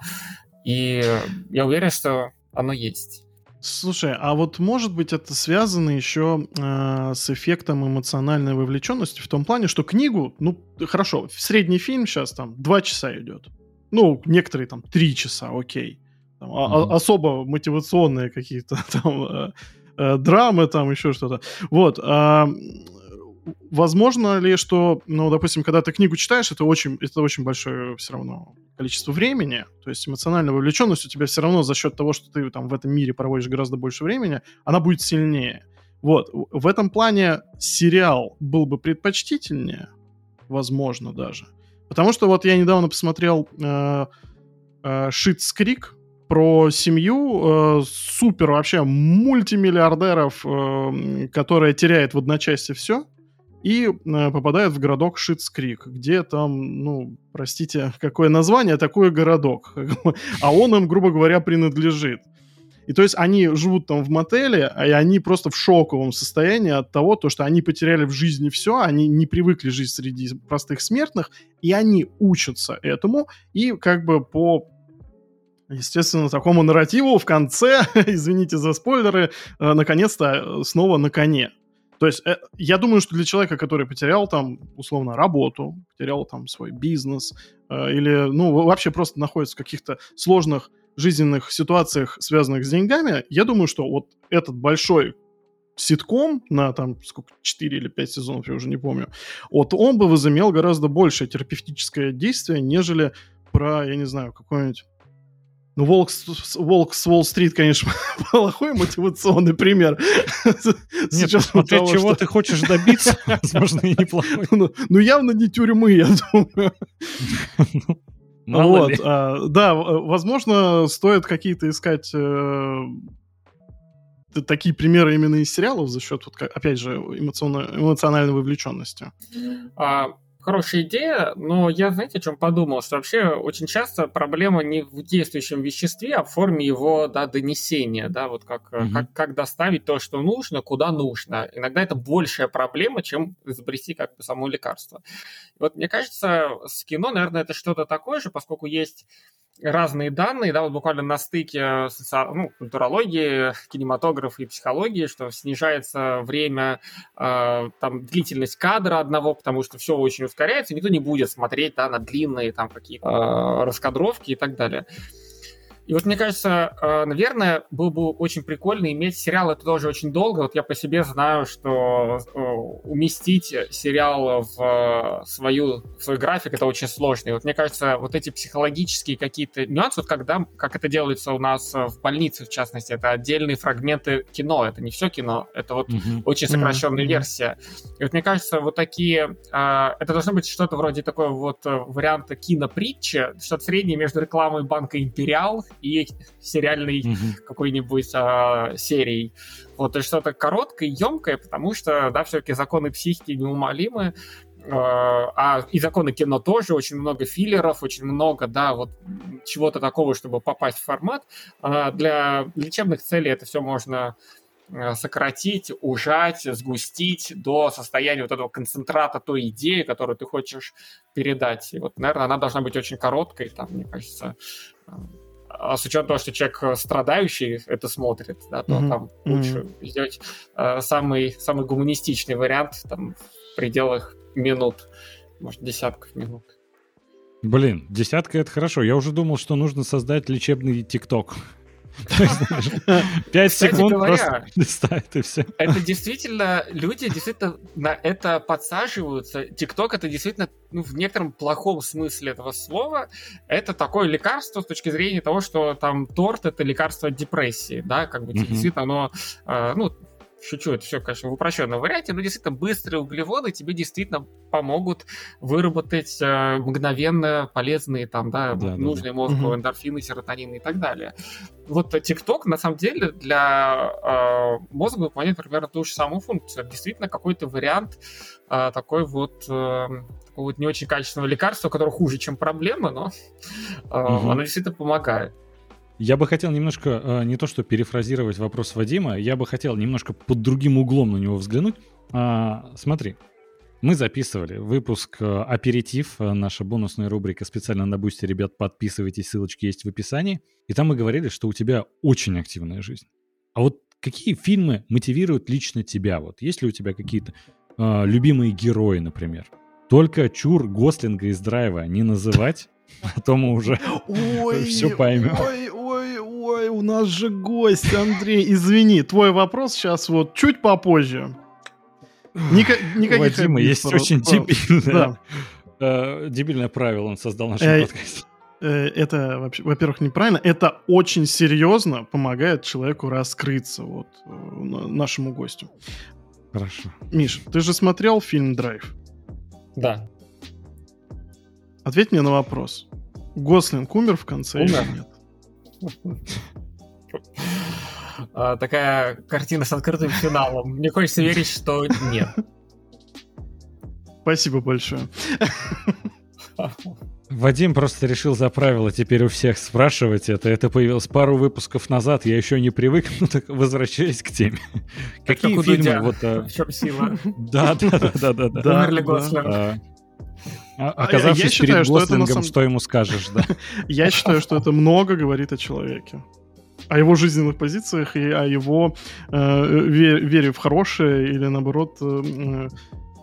и я уверен, что оно есть. Слушай, а вот может быть это связано еще э, с эффектом эмоциональной вовлеченности в том плане, что книгу, ну хорошо, средний фильм сейчас там два часа идет, ну некоторые там три часа, окей, там, mm-hmm. а, особо мотивационные какие-то [laughs] там э, э, драмы, там еще что-то, вот. Э, возможно ли, что, ну, допустим, когда ты книгу читаешь, это очень, это очень большое все равно количество времени, то есть эмоциональная вовлеченность у тебя все равно за счет того, что ты там в этом мире проводишь гораздо больше времени, она будет сильнее. Вот, в этом плане сериал был бы предпочтительнее, возможно даже. Потому что вот я недавно посмотрел э, э, про семью э, супер вообще мультимиллиардеров, э, которая теряет в одночасье все и э, попадает в городок Шитскрик, где там, ну, простите, какое название, такой городок. [laughs] а он им, грубо говоря, принадлежит. И то есть они живут там в мотеле, и они просто в шоковом состоянии от того, то, что они потеряли в жизни все, они не привыкли жить среди простых смертных, и они учатся этому, и как бы по естественно, такому нарративу в конце, [laughs] извините за спойлеры, э, наконец-то э, снова на коне. То есть э, я думаю, что для человека, который потерял там, условно, работу, потерял там свой бизнес, э, или, ну, вообще просто находится в каких-то сложных жизненных ситуациях, связанных с деньгами, я думаю, что вот этот большой ситком на там сколько, 4 или 5 сезонов, я уже не помню, вот он бы возымел гораздо большее терапевтическое действие, нежели про, я не знаю, какой-нибудь ну, Волк, Волк с Уолл-стрит, конечно, [laughs] плохой мотивационный пример. Нет, смотря того, чего что... ты хочешь добиться, [laughs] возможно, и неплохой. Ну, ну, явно не тюрьмы, я думаю. [laughs] Мало вот, ли. А, да, возможно, стоит какие-то искать э, такие примеры именно из сериалов за счет, вот, опять же, эмоциональной вовлеченности. А, хорошая идея, но я, знаете, о чем подумал, что вообще очень часто проблема не в действующем веществе, а в форме его да, донесения, да, вот как, mm-hmm. как, как доставить то, что нужно, куда нужно. Иногда это большая проблема, чем изобрести как бы само лекарство. И вот мне кажется, с кино, наверное, это что-то такое же, поскольку есть разные данные, да, вот буквально на стыке соци... ну, культурологии, кинематографа и психологии, что снижается время, э, там, длительность кадра одного, потому что все очень ускоряется, никто не будет смотреть, да, на длинные там какие-то э, раскадровки и так далее. И вот мне кажется, э, наверное, было бы очень прикольно иметь сериал, это тоже очень долго. Вот я по себе знаю, что э, уместить сериал в э, свою, в свой график это очень сложно. И вот мне кажется, вот эти психологические какие-то нюансы, вот когда, как это делается у нас в больнице, в частности, это отдельные фрагменты кино, это не все кино, это вот mm-hmm. очень сокращенная mm-hmm. версия. И вот мне кажется, вот такие, это должно быть что-то вроде такого вот варианта кинопритчи, что-то среднее между рекламой банка Империал и сериальной mm-hmm. какой-нибудь а, серией. Вот, то есть что-то короткое, емкое, потому что, да, все-таки законы психики неумолимы, а, а и законы кино тоже, очень много филлеров, очень много, да, вот чего-то такого, чтобы попасть в формат. А для лечебных целей это все можно а, сократить, ужать, сгустить до состояния вот этого концентрата той идеи, которую ты хочешь передать. И вот, наверное, она должна быть очень короткой, там, мне кажется, а с учетом того, что человек э, страдающий это смотрит, да, то mm-hmm. там лучше mm-hmm. сделать э, самый, самый гуманистичный вариант там, в пределах минут, может, десятков минут. Блин, десятка это хорошо. Я уже думал, что нужно создать лечебный ТикТок. [laughs] Пять секунд просто и все. Это действительно, люди действительно на это подсаживаются. ТикТок это действительно, ну, в некотором плохом смысле этого слова, это такое лекарство с точки зрения того, что там торт это лекарство от депрессии, да, как бы действительно оно, э, ну, шучу, это все, конечно, в упрощенном варианте, но действительно быстрые углеводы тебе действительно помогут выработать э, мгновенно полезные там, да, да нужные да. мозгу угу. эндорфины, серотонины и так далее. Вот TikTok на самом деле для э, мозга выполняет примерно ту же самую функцию. Действительно какой-то вариант э, такой вот э, такого вот не очень качественного лекарства, которое хуже, чем проблема, но э, угу. оно действительно помогает. Я бы хотел немножко, э, не то что перефразировать вопрос Вадима, я бы хотел немножко под другим углом на него взглянуть. А, смотри, мы записывали выпуск э, «Аперитив», э, наша бонусная рубрика специально на Бусте. Ребят, подписывайтесь, ссылочки есть в описании. И там мы говорили, что у тебя очень активная жизнь. А вот какие фильмы мотивируют лично тебя? Вот есть ли у тебя какие-то любимые герои, например? Только чур Гослинга из Драйва не называть, а то мы уже ой, все поймем. Ой, Ой, у нас же гость, Андрей. Извини, твой вопрос сейчас вот чуть попозже. Ника- никаких Вадима есть про... очень дебильное, да. э, дебильное правило, он создал наш э, подкаст. Э, это, вообще, во-первых, неправильно. Это очень серьезно помогает человеку раскрыться, вот, э, нашему гостю. Хорошо. Миш, ты же смотрел фильм «Драйв»? Да. Ответь мне на вопрос. Гослинг умер в конце умер. или нет? [laughs] А, такая картина с открытым финалом. Мне хочется верить, что нет. Спасибо большое. [laughs] Вадим просто решил за правило теперь у всех спрашивать это. Это появилось пару выпусков назад, я еще не привык, [laughs] но так возвращаясь к теме. Какие фильмы вот... А, в чем сила? Да, да, да, да, да. Умерли Гослинг. А, а оказавшись я считаю, перед что Гослингом, это самом... что ему скажешь, да? [laughs] Я считаю, что это много говорит о человеке. О его жизненных позициях и о его э, вере в хорошее или, наоборот, э,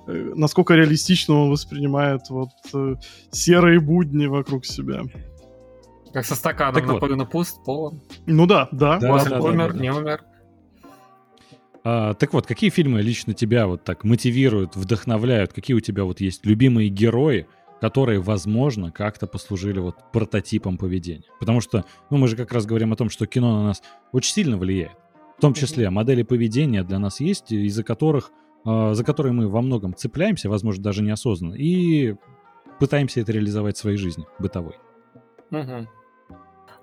э, насколько реалистично он воспринимает вот э, серые будни вокруг себя. Как со стаканом так наполовину вот. пуст, полон. Ну да, да. да, да, да умер, да, да. не умер. А, так вот, какие фильмы лично тебя вот так мотивируют, вдохновляют? Какие у тебя вот есть любимые герои, которые, возможно, как-то послужили вот прототипом поведения? Потому что, ну, мы же как раз говорим о том, что кино на нас очень сильно влияет. В том числе модели поведения для нас есть, из-за которых, э, за которые мы во многом цепляемся, возможно, даже неосознанно, и пытаемся это реализовать в своей жизни бытовой. Угу.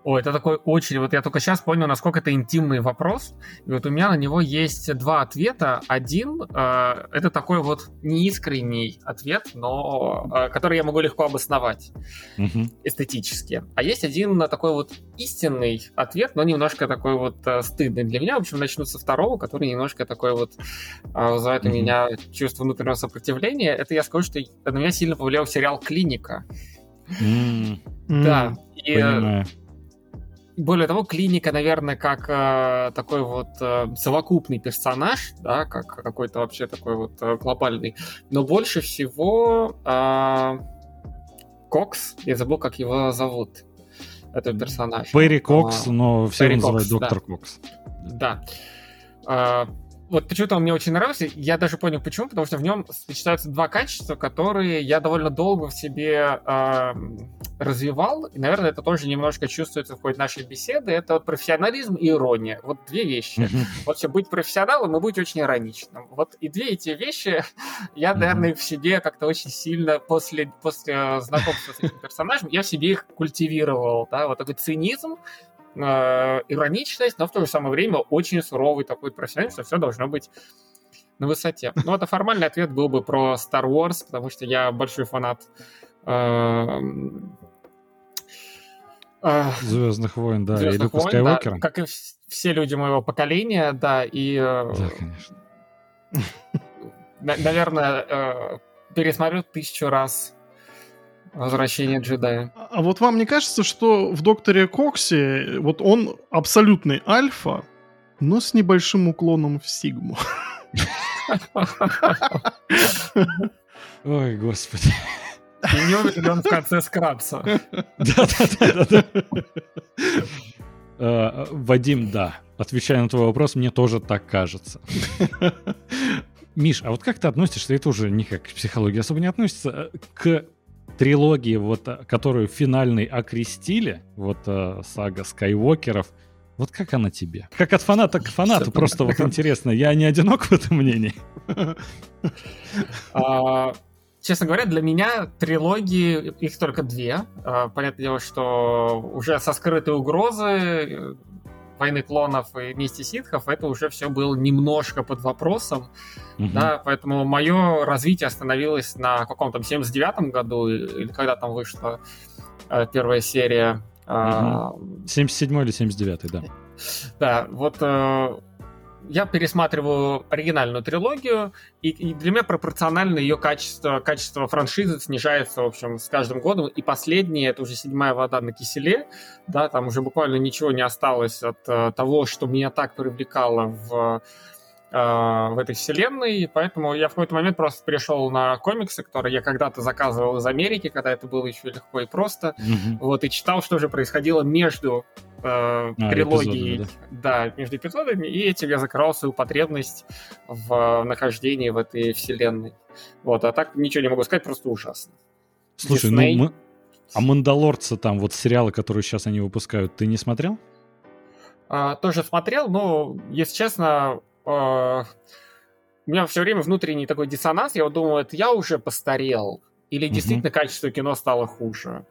О, это такой очень... Вот я только сейчас понял, насколько это интимный вопрос. И вот у меня на него есть два ответа. Один э, это такой вот неискренний ответ, но э, который я могу легко обосновать угу. эстетически. А есть один такой вот истинный ответ, но немножко такой вот э, стыдный для меня. В общем, начну со второго, который немножко такой вот э, вызывает угу. у меня чувство внутреннего сопротивления. Это я скажу, что на меня сильно повлиял сериал «Клиника». Mm. Да. И, э, Понимаю. Более того, клиника, наверное, как э, такой вот э, совокупный персонаж, да, как какой-то вообще такой вот э, глобальный. Но больше всего э, Кокс, я забыл, как его зовут, этот персонаж. Перри Кокс, а, но все называют доктор да. Кокс. Да. А, вот почему-то он мне очень нравился. Я даже понял почему, потому что в нем сочетаются два качества, которые я довольно долго в себе э, развивал. И, наверное, это тоже немножко чувствуется в ходе нашей беседы. Это вот профессионализм и ирония. Вот две вещи. Mm-hmm. Вот все, быть профессионалом и быть очень ироничным. Вот и две эти вещи [laughs] я, наверное, mm-hmm. в себе как-то очень сильно после, после знакомства с этим персонажем, я в себе их культивировал. Да? Вот такой цинизм, э, ироничность, но в то же самое время очень суровый такой профессионализм, что все должно быть на высоте. Ну, это формальный ответ был бы про Star Wars, потому что я большой фанат э, э, Звездных войн, да, Звездных и Люка войн, Скайуокера. Да, как и все люди моего поколения, да, и... Э, да, конечно. [laughs] Наверное, пересмотрю тысячу раз Возвращение джедая. А, а вот вам не кажется, что в Докторе Коксе вот он абсолютный альфа, но с небольшим уклоном в сигму? Ой, господи. И не он в конце скрабса. Да-да-да. Э, Вадим, да. Отвечая на твой вопрос, мне тоже так кажется. Миш, а вот как ты относишься, это уже никак к психологии особо не относится, э, к трилогии, вот, э, которую финальной окрестили, вот э, сага Скайуокеров, вот как она тебе? Как от фаната к фанату, просто вот интересно, я не одинок в этом мнении? А, честно говоря, для меня трилогии, их только две. А, понятное дело, что уже со скрытой угрозы войны клонов и вместе ситхов, это уже все было немножко под вопросом, угу. да, поэтому мое развитие остановилось на каком-то 79-м году, или когда там вышла э, первая серия. Угу. 77 или 79 да. Да, вот э, я пересматриваю оригинальную трилогию, и, и для меня пропорционально ее качество, качество франшизы снижается, в общем, с каждым годом. И последняя, это уже седьмая вода на киселе, да, там уже буквально ничего не осталось от uh, того, что меня так привлекало в в этой вселенной, поэтому я в какой-то момент просто перешел на комиксы, которые я когда-то заказывал из Америки, когда это было еще легко и просто, вот, и читал, что же происходило между э, а, трилогии, да? да, между эпизодами, и этим я закрывал свою потребность в нахождении в этой вселенной. Вот, а так ничего не могу сказать, просто ужасно. Слушай, Disney... ну мы... А «Мандалорца» там, вот сериалы, которые сейчас они выпускают, ты не смотрел? А, тоже смотрел, но, если честно, у меня все время внутренний такой диссонанс. Я вот думал, это я уже постарел, или действительно угу. качество кино стало хуже.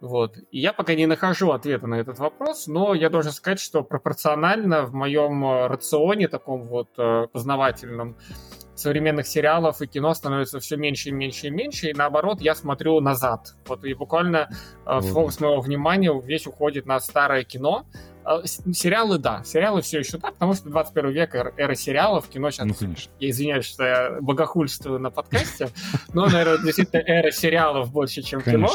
Вот. И я пока не нахожу ответа на этот вопрос, но я должен сказать, что пропорционально в моем э, рационе, таком вот э, познавательном, современных сериалов и кино становится все меньше и меньше и меньше, и наоборот, я смотрю назад. Вот и буквально э, фокус моего внимания весь уходит на старое кино, а, сериалы, да. Сериалы все еще да, потому что 21 век, эра сериалов, кино сейчас... Ну, конечно. Я извиняюсь, что я богохульствую на подкасте, но, наверное, действительно эра сериалов больше, чем кино.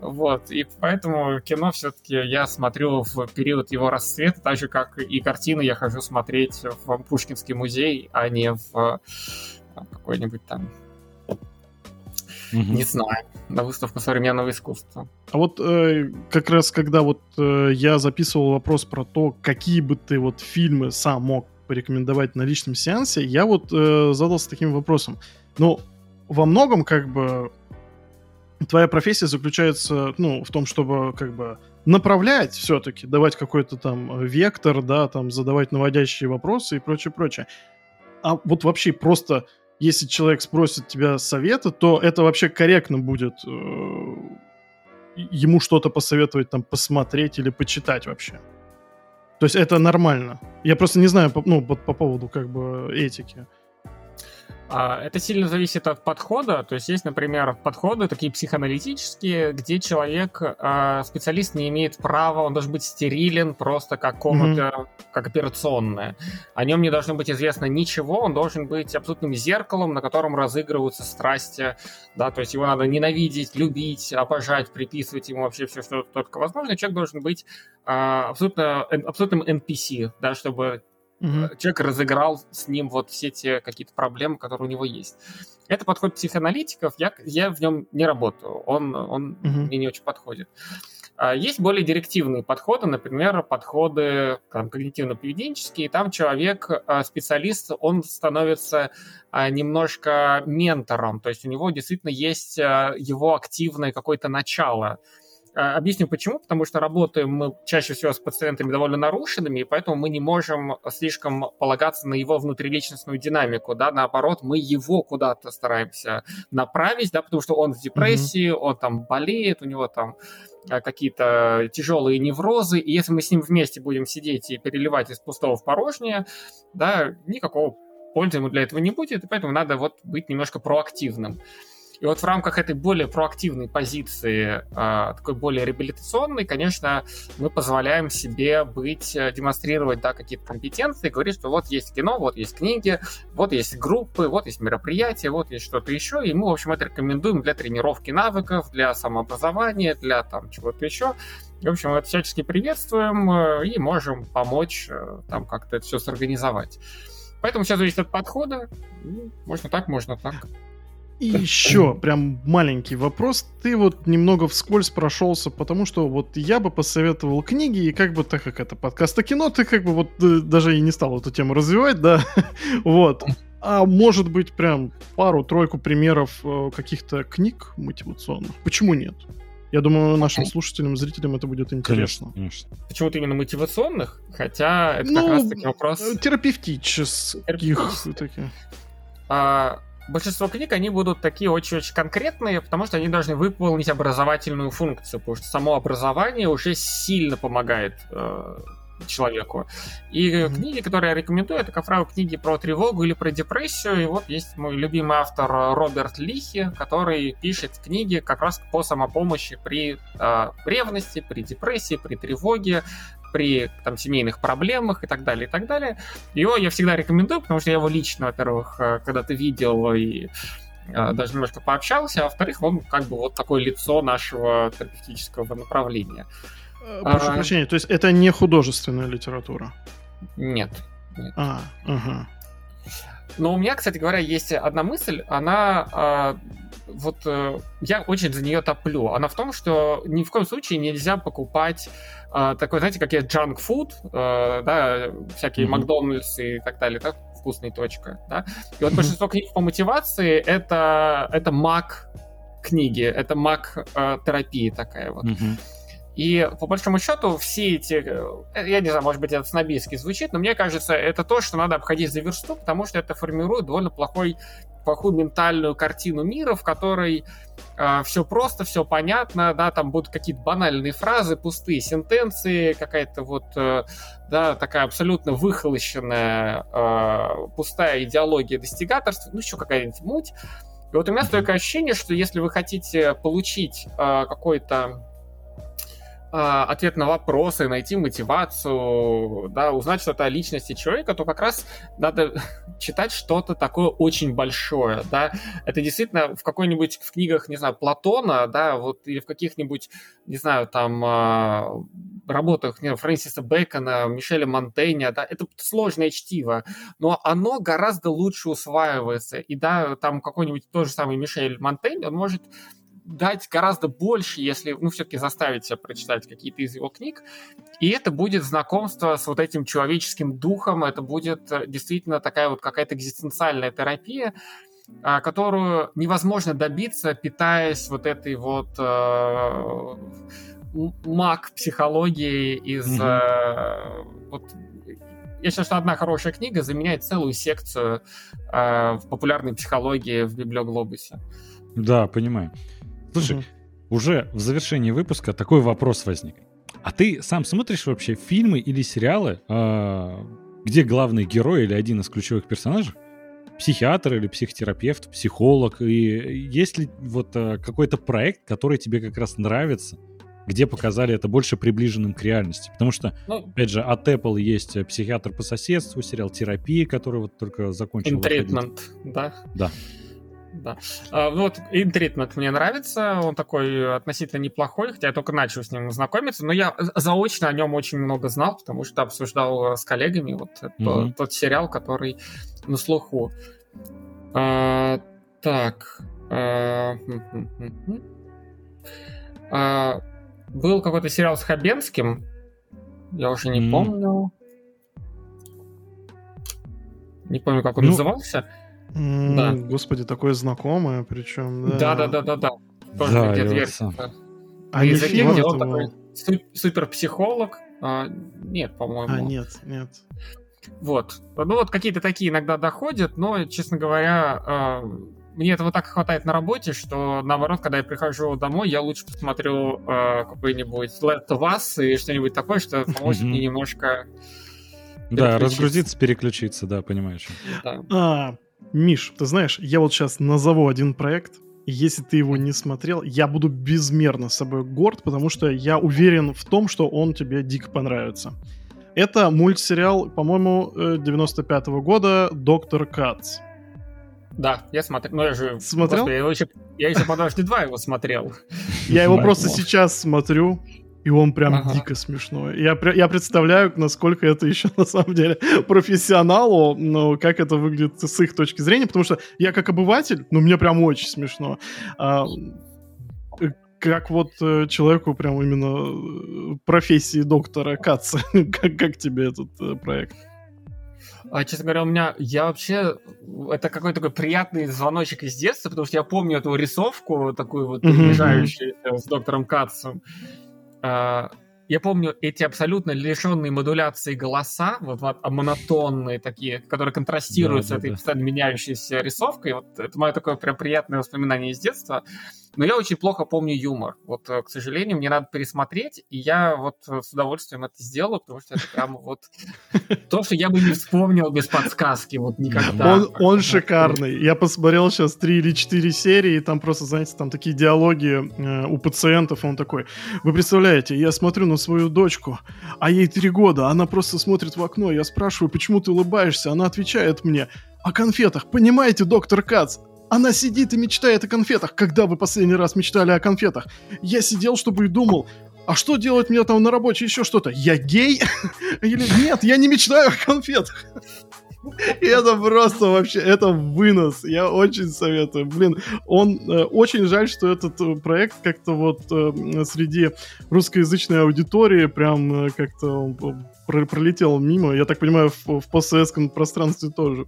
Вот, и поэтому кино все-таки я смотрю в период его расцвета, так же, как и картины я хожу смотреть в Пушкинский музей, а не в какой-нибудь там Угу. Не знаю. На выставку современного искусства. А вот э, как раз когда вот э, я записывал вопрос про то, какие бы ты вот фильмы сам мог порекомендовать на личном сеансе, я вот э, задался таким вопросом. Ну, во многом как бы твоя профессия заключается, ну, в том, чтобы как бы направлять все-таки, давать какой-то там вектор, да, там задавать наводящие вопросы и прочее, прочее. А вот вообще просто если человек спросит тебя совета, то это вообще корректно будет э, ему что-то посоветовать там посмотреть или почитать вообще. То есть это нормально. Я просто не знаю, ну, вот по поводу как бы этики. А, это сильно зависит от подхода. То есть есть, например, подходы такие психоаналитические, где человек, а, специалист не имеет права, он должен быть стерилен просто как комната, mm-hmm. как операционная. О нем не должно быть известно ничего, он должен быть абсолютным зеркалом, на котором разыгрываются страсти. Да, то есть его надо ненавидеть, любить, обожать, приписывать ему вообще все, что только возможно. Человек должен быть а, абсолютно, абсолютным NPC, да, чтобы Угу. Человек разыграл с ним вот все те какие-то проблемы, которые у него есть. Это подход психоаналитиков, я, я в нем не работаю, он, он угу. мне не очень подходит. А есть более директивные подходы, например, подходы там, когнитивно-поведенческие. Там человек, а, специалист, он становится немножко ментором, то есть у него действительно есть его активное какое-то начало. А, объясню почему. Потому что работаем мы чаще всего с пациентами довольно нарушенными, и поэтому мы не можем слишком полагаться на его внутриличностную динамику. Да? Наоборот, мы его куда-то стараемся направить, да, потому что он в депрессии, mm-hmm. он там болеет, у него там а, какие-то тяжелые неврозы, и если мы с ним вместе будем сидеть и переливать из пустого в порожнее, да, никакого пользы ему для этого не будет, и поэтому надо вот быть немножко проактивным. И вот в рамках этой более проактивной позиции, а, такой более реабилитационной, конечно, мы позволяем себе быть, э, демонстрировать да, какие-то компетенции, говорить, что вот есть кино, вот есть книги, вот есть группы, вот есть мероприятия, вот есть что-то еще, и мы, в общем, это рекомендуем для тренировки навыков, для самообразования, для там чего-то еще. В общем, это всячески приветствуем э, и можем помочь э, там как-то это все сорганизовать. Поэтому все зависит от подхода. Ну, можно так, можно так. И еще прям маленький вопрос. Ты вот немного вскользь прошелся, потому что вот я бы посоветовал книги, и как бы так как это подкаст о кино, ты как бы вот э, даже и не стал эту тему развивать, да, [laughs] вот. А может быть прям пару-тройку примеров э, каких-то книг мотивационных? Почему нет? Я думаю, нашим слушателям, зрителям это будет интересно. Конечно, конечно. Почему-то именно мотивационных? Хотя это ну, как раз-таки вопрос... Терапевтических. терапевтических. А, большинство книг, они будут такие очень-очень конкретные, потому что они должны выполнить образовательную функцию, потому что само образование уже сильно помогает э, человеку. И mm-hmm. книги, которые я рекомендую, это, как правило, книги про тревогу или про депрессию. И вот есть мой любимый автор Роберт Лихи, который пишет книги как раз по самопомощи при э, ревности, при депрессии, при тревоге, при там, семейных проблемах и так далее, и так далее. Его я всегда рекомендую, потому что я его лично, во-первых, э, когда-то видел и э, даже немножко пообщался, а во-вторых, он как бы вот такое лицо нашего терапевтического направления. Э, прошу а, прощения, то есть это не художественная литература? Нет. нет. А, ага. Но у меня, кстати говоря, есть одна мысль, она а, вот э, я очень за нее топлю. Она в том, что ни в коем случае нельзя покупать э, такой, знаете, как есть junk food, э, да, всякие mm-hmm. Макдональдс и так далее, так, вкусная точка, да. И вот большинство книг по мотивации это, это мак книги, это мак э, терапии такая вот. Mm-hmm. И по большому счету все эти, э, я не знаю, может быть это снобистски звучит, но мне кажется, это то, что надо обходить за версту, потому что это формирует довольно плохой плохую ментальную картину мира, в которой э, все просто, все понятно, да, там будут какие-то банальные фразы, пустые сентенции, какая-то вот, э, да, такая абсолютно выхолощенная, э, пустая идеология достигаторства, ну, еще какая-нибудь муть. И вот у меня столько ощущение, что если вы хотите получить э, какой-то ответ на вопросы, найти мотивацию, да, узнать что-то о личности человека, то как раз надо [laughs] читать что-то такое очень большое, да. Это действительно в какой-нибудь в книгах, не знаю, Платона, да, вот или в каких-нибудь, не знаю, там а, работах не знаю, Фрэнсиса Бэкона, Мишеля Монтейня, да, это сложное чтиво, но оно гораздо лучше усваивается. И да, там какой-нибудь тот же самый Мишель Монтейн, он может дать гораздо больше, если, ну, все-таки заставить себя прочитать какие-то из его книг. И это будет знакомство с вот этим человеческим духом, это будет э, действительно такая вот какая-то экзистенциальная терапия, а, которую невозможно добиться, питаясь вот этой вот э, маг психологии из... Mm-hmm. Э, вот, я считаю, что одна хорошая книга заменяет целую секцию э, в популярной психологии в Библиоглобусе. Да, понимаю. Слушай, угу. уже в завершении выпуска такой вопрос возник. А ты сам смотришь вообще фильмы или сериалы, э, где главный герой или один из ключевых персонажей психиатр или психотерапевт, психолог, и есть ли вот э, какой-то проект, который тебе как раз нравится, где показали это больше приближенным к реальности. Потому что, ну, опять же, от Apple есть психиатр по соседству, сериал «Терапия», который вот только закончил. Treatment, да? Да. Да. А, ну вот Интритмент мне нравится, он такой относительно неплохой, хотя я только начал с ним знакомиться, но я заочно о нем очень много знал, потому что обсуждал с коллегами вот mm-hmm. тот, тот сериал, который на слуху. А, так. А, а, был какой-то сериал с Хабенским. Я уже не mm. помню. Не помню, как он ну, назывался. Mm, да. Господи, такое знакомое, причем. Да, да, да, да, да. Тоже да, дверь. А не фильм, он такой суперпсихолог. А, нет, по-моему. А, нет, нет. Вот. Ну вот какие-то такие иногда доходят, но, честно говоря, э, мне этого так хватает на работе, что наоборот, когда я прихожу домой, я лучше посмотрю э, какой-нибудь Last of Us и что-нибудь такое, что поможет мне немножко... Да, разгрузиться, переключиться, да, понимаешь. Да. А, Миш, ты знаешь, я вот сейчас назову один проект, если ты его не смотрел, я буду безмерно с собой горд, потому что я уверен в том, что он тебе дико понравится. Это мультсериал, по-моему, 95-го э, года «Доктор Кац». Да, я смотрел. Ну, я же... Смотрел? Господи, я, еще, я еще «Подожди два его смотрел. Я его просто сейчас смотрю, и он прям ага. дико смешной. Я, я представляю, насколько это еще [laughs] на самом деле профессионалу, но как это выглядит с их точки зрения, потому что я как обыватель, ну, мне прям очень смешно. А, как вот э, человеку прям именно э, профессии доктора Каца. [laughs] как, как тебе этот э, проект? А, честно говоря, у меня, я вообще, это какой-то такой приятный звоночек из детства, потому что я помню эту рисовку, такую вот, приближающуюся mm-hmm. с доктором Катцем. А, я помню эти абсолютно лишенные модуляции голоса, вот, вот а монотонные такие, которые контрастируют да, с этой да. постоянно меняющейся рисовкой. Вот это мое такое прям приятное воспоминание из детства. Но я очень плохо помню юмор. Вот, э, к сожалению, мне надо пересмотреть, и я вот э, с удовольствием это сделаю, потому что это прям вот то, что я бы не вспомнил без подсказки, вот никогда. Он, он шикарный. Я посмотрел сейчас три или четыре серии, и там просто, знаете, там такие диалоги э, у пациентов, он такой, вы представляете, я смотрю на свою дочку, а ей три года, она просто смотрит в окно, я спрашиваю, почему ты улыбаешься, она отвечает мне, о конфетах, понимаете, доктор Кац? Она сидит и мечтает о конфетах. Когда вы последний раз мечтали о конфетах? Я сидел, чтобы и думал, а что делать мне там на работе, еще что-то? Я гей? [laughs] Или нет, я не мечтаю о конфетах. И это просто вообще, это вынос. Я очень советую. Блин, он э, очень жаль, что этот э, проект как-то вот э, среди русскоязычной аудитории прям э, как-то пролетел мимо. Я так понимаю, в, в постсоветском пространстве тоже.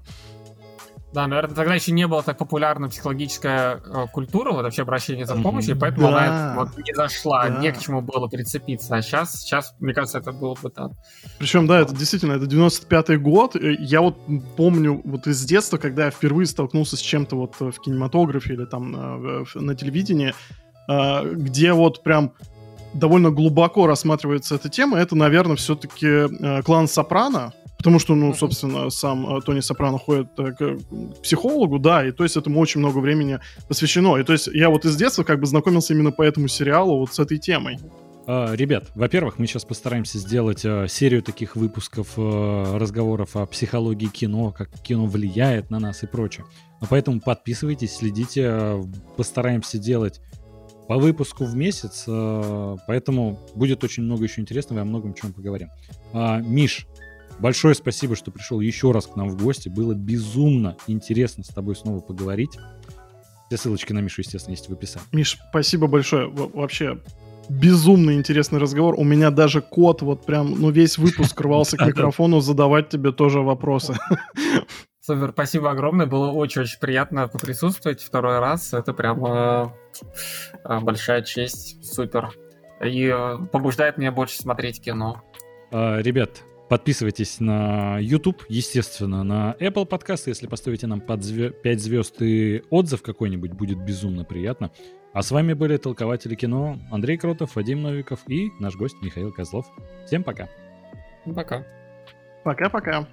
Да, наверное, тогда еще не была так популярна психологическая э, культура, вот вообще обращение за помощью, mm-hmm. поэтому да. она вот не зашла, да. не к чему было прицепиться. А сейчас, сейчас, мне кажется, это было бы так. Причем, да, это действительно, это 95-й год. Я вот помню вот из детства, когда я впервые столкнулся с чем-то вот в кинематографе или там э, на телевидении, э, где вот прям довольно глубоко рассматривается эта тема, это, наверное, все-таки э, клан Сопрано, Потому что, ну, собственно, сам э, Тони Сопрано ходит э, к психологу, да, и то есть этому очень много времени посвящено. И то есть я вот из детства как бы знакомился именно по этому сериалу вот с этой темой. А, ребят, во-первых, мы сейчас постараемся сделать э, серию таких выпусков разговоров о психологии кино, как кино влияет на нас и прочее. А поэтому подписывайтесь, следите, постараемся делать по выпуску в месяц, поэтому будет очень много еще интересного и о многом чем поговорим. А, Миш, Большое спасибо, что пришел еще раз к нам в гости. Было безумно интересно с тобой снова поговорить. Все ссылочки на Мишу, естественно, есть в описании. Миш, спасибо большое. Вообще, безумно интересный разговор. У меня даже кот вот прям, ну, весь выпуск [laughs] рвался к микрофону задавать тебе тоже вопросы. [laughs] Супер, спасибо огромное. Было очень-очень приятно поприсутствовать второй раз. Это прям э, э, большая честь. Супер. И э, побуждает меня больше смотреть кино. А, ребят, Подписывайтесь на YouTube, естественно, на Apple Podcast. Если поставите нам под звё- 5 звезд и отзыв какой-нибудь, будет безумно приятно. А с вами были толкователи кино Андрей Кротов, Вадим Новиков и наш гость Михаил Козлов. Всем пока. Пока. Пока-пока.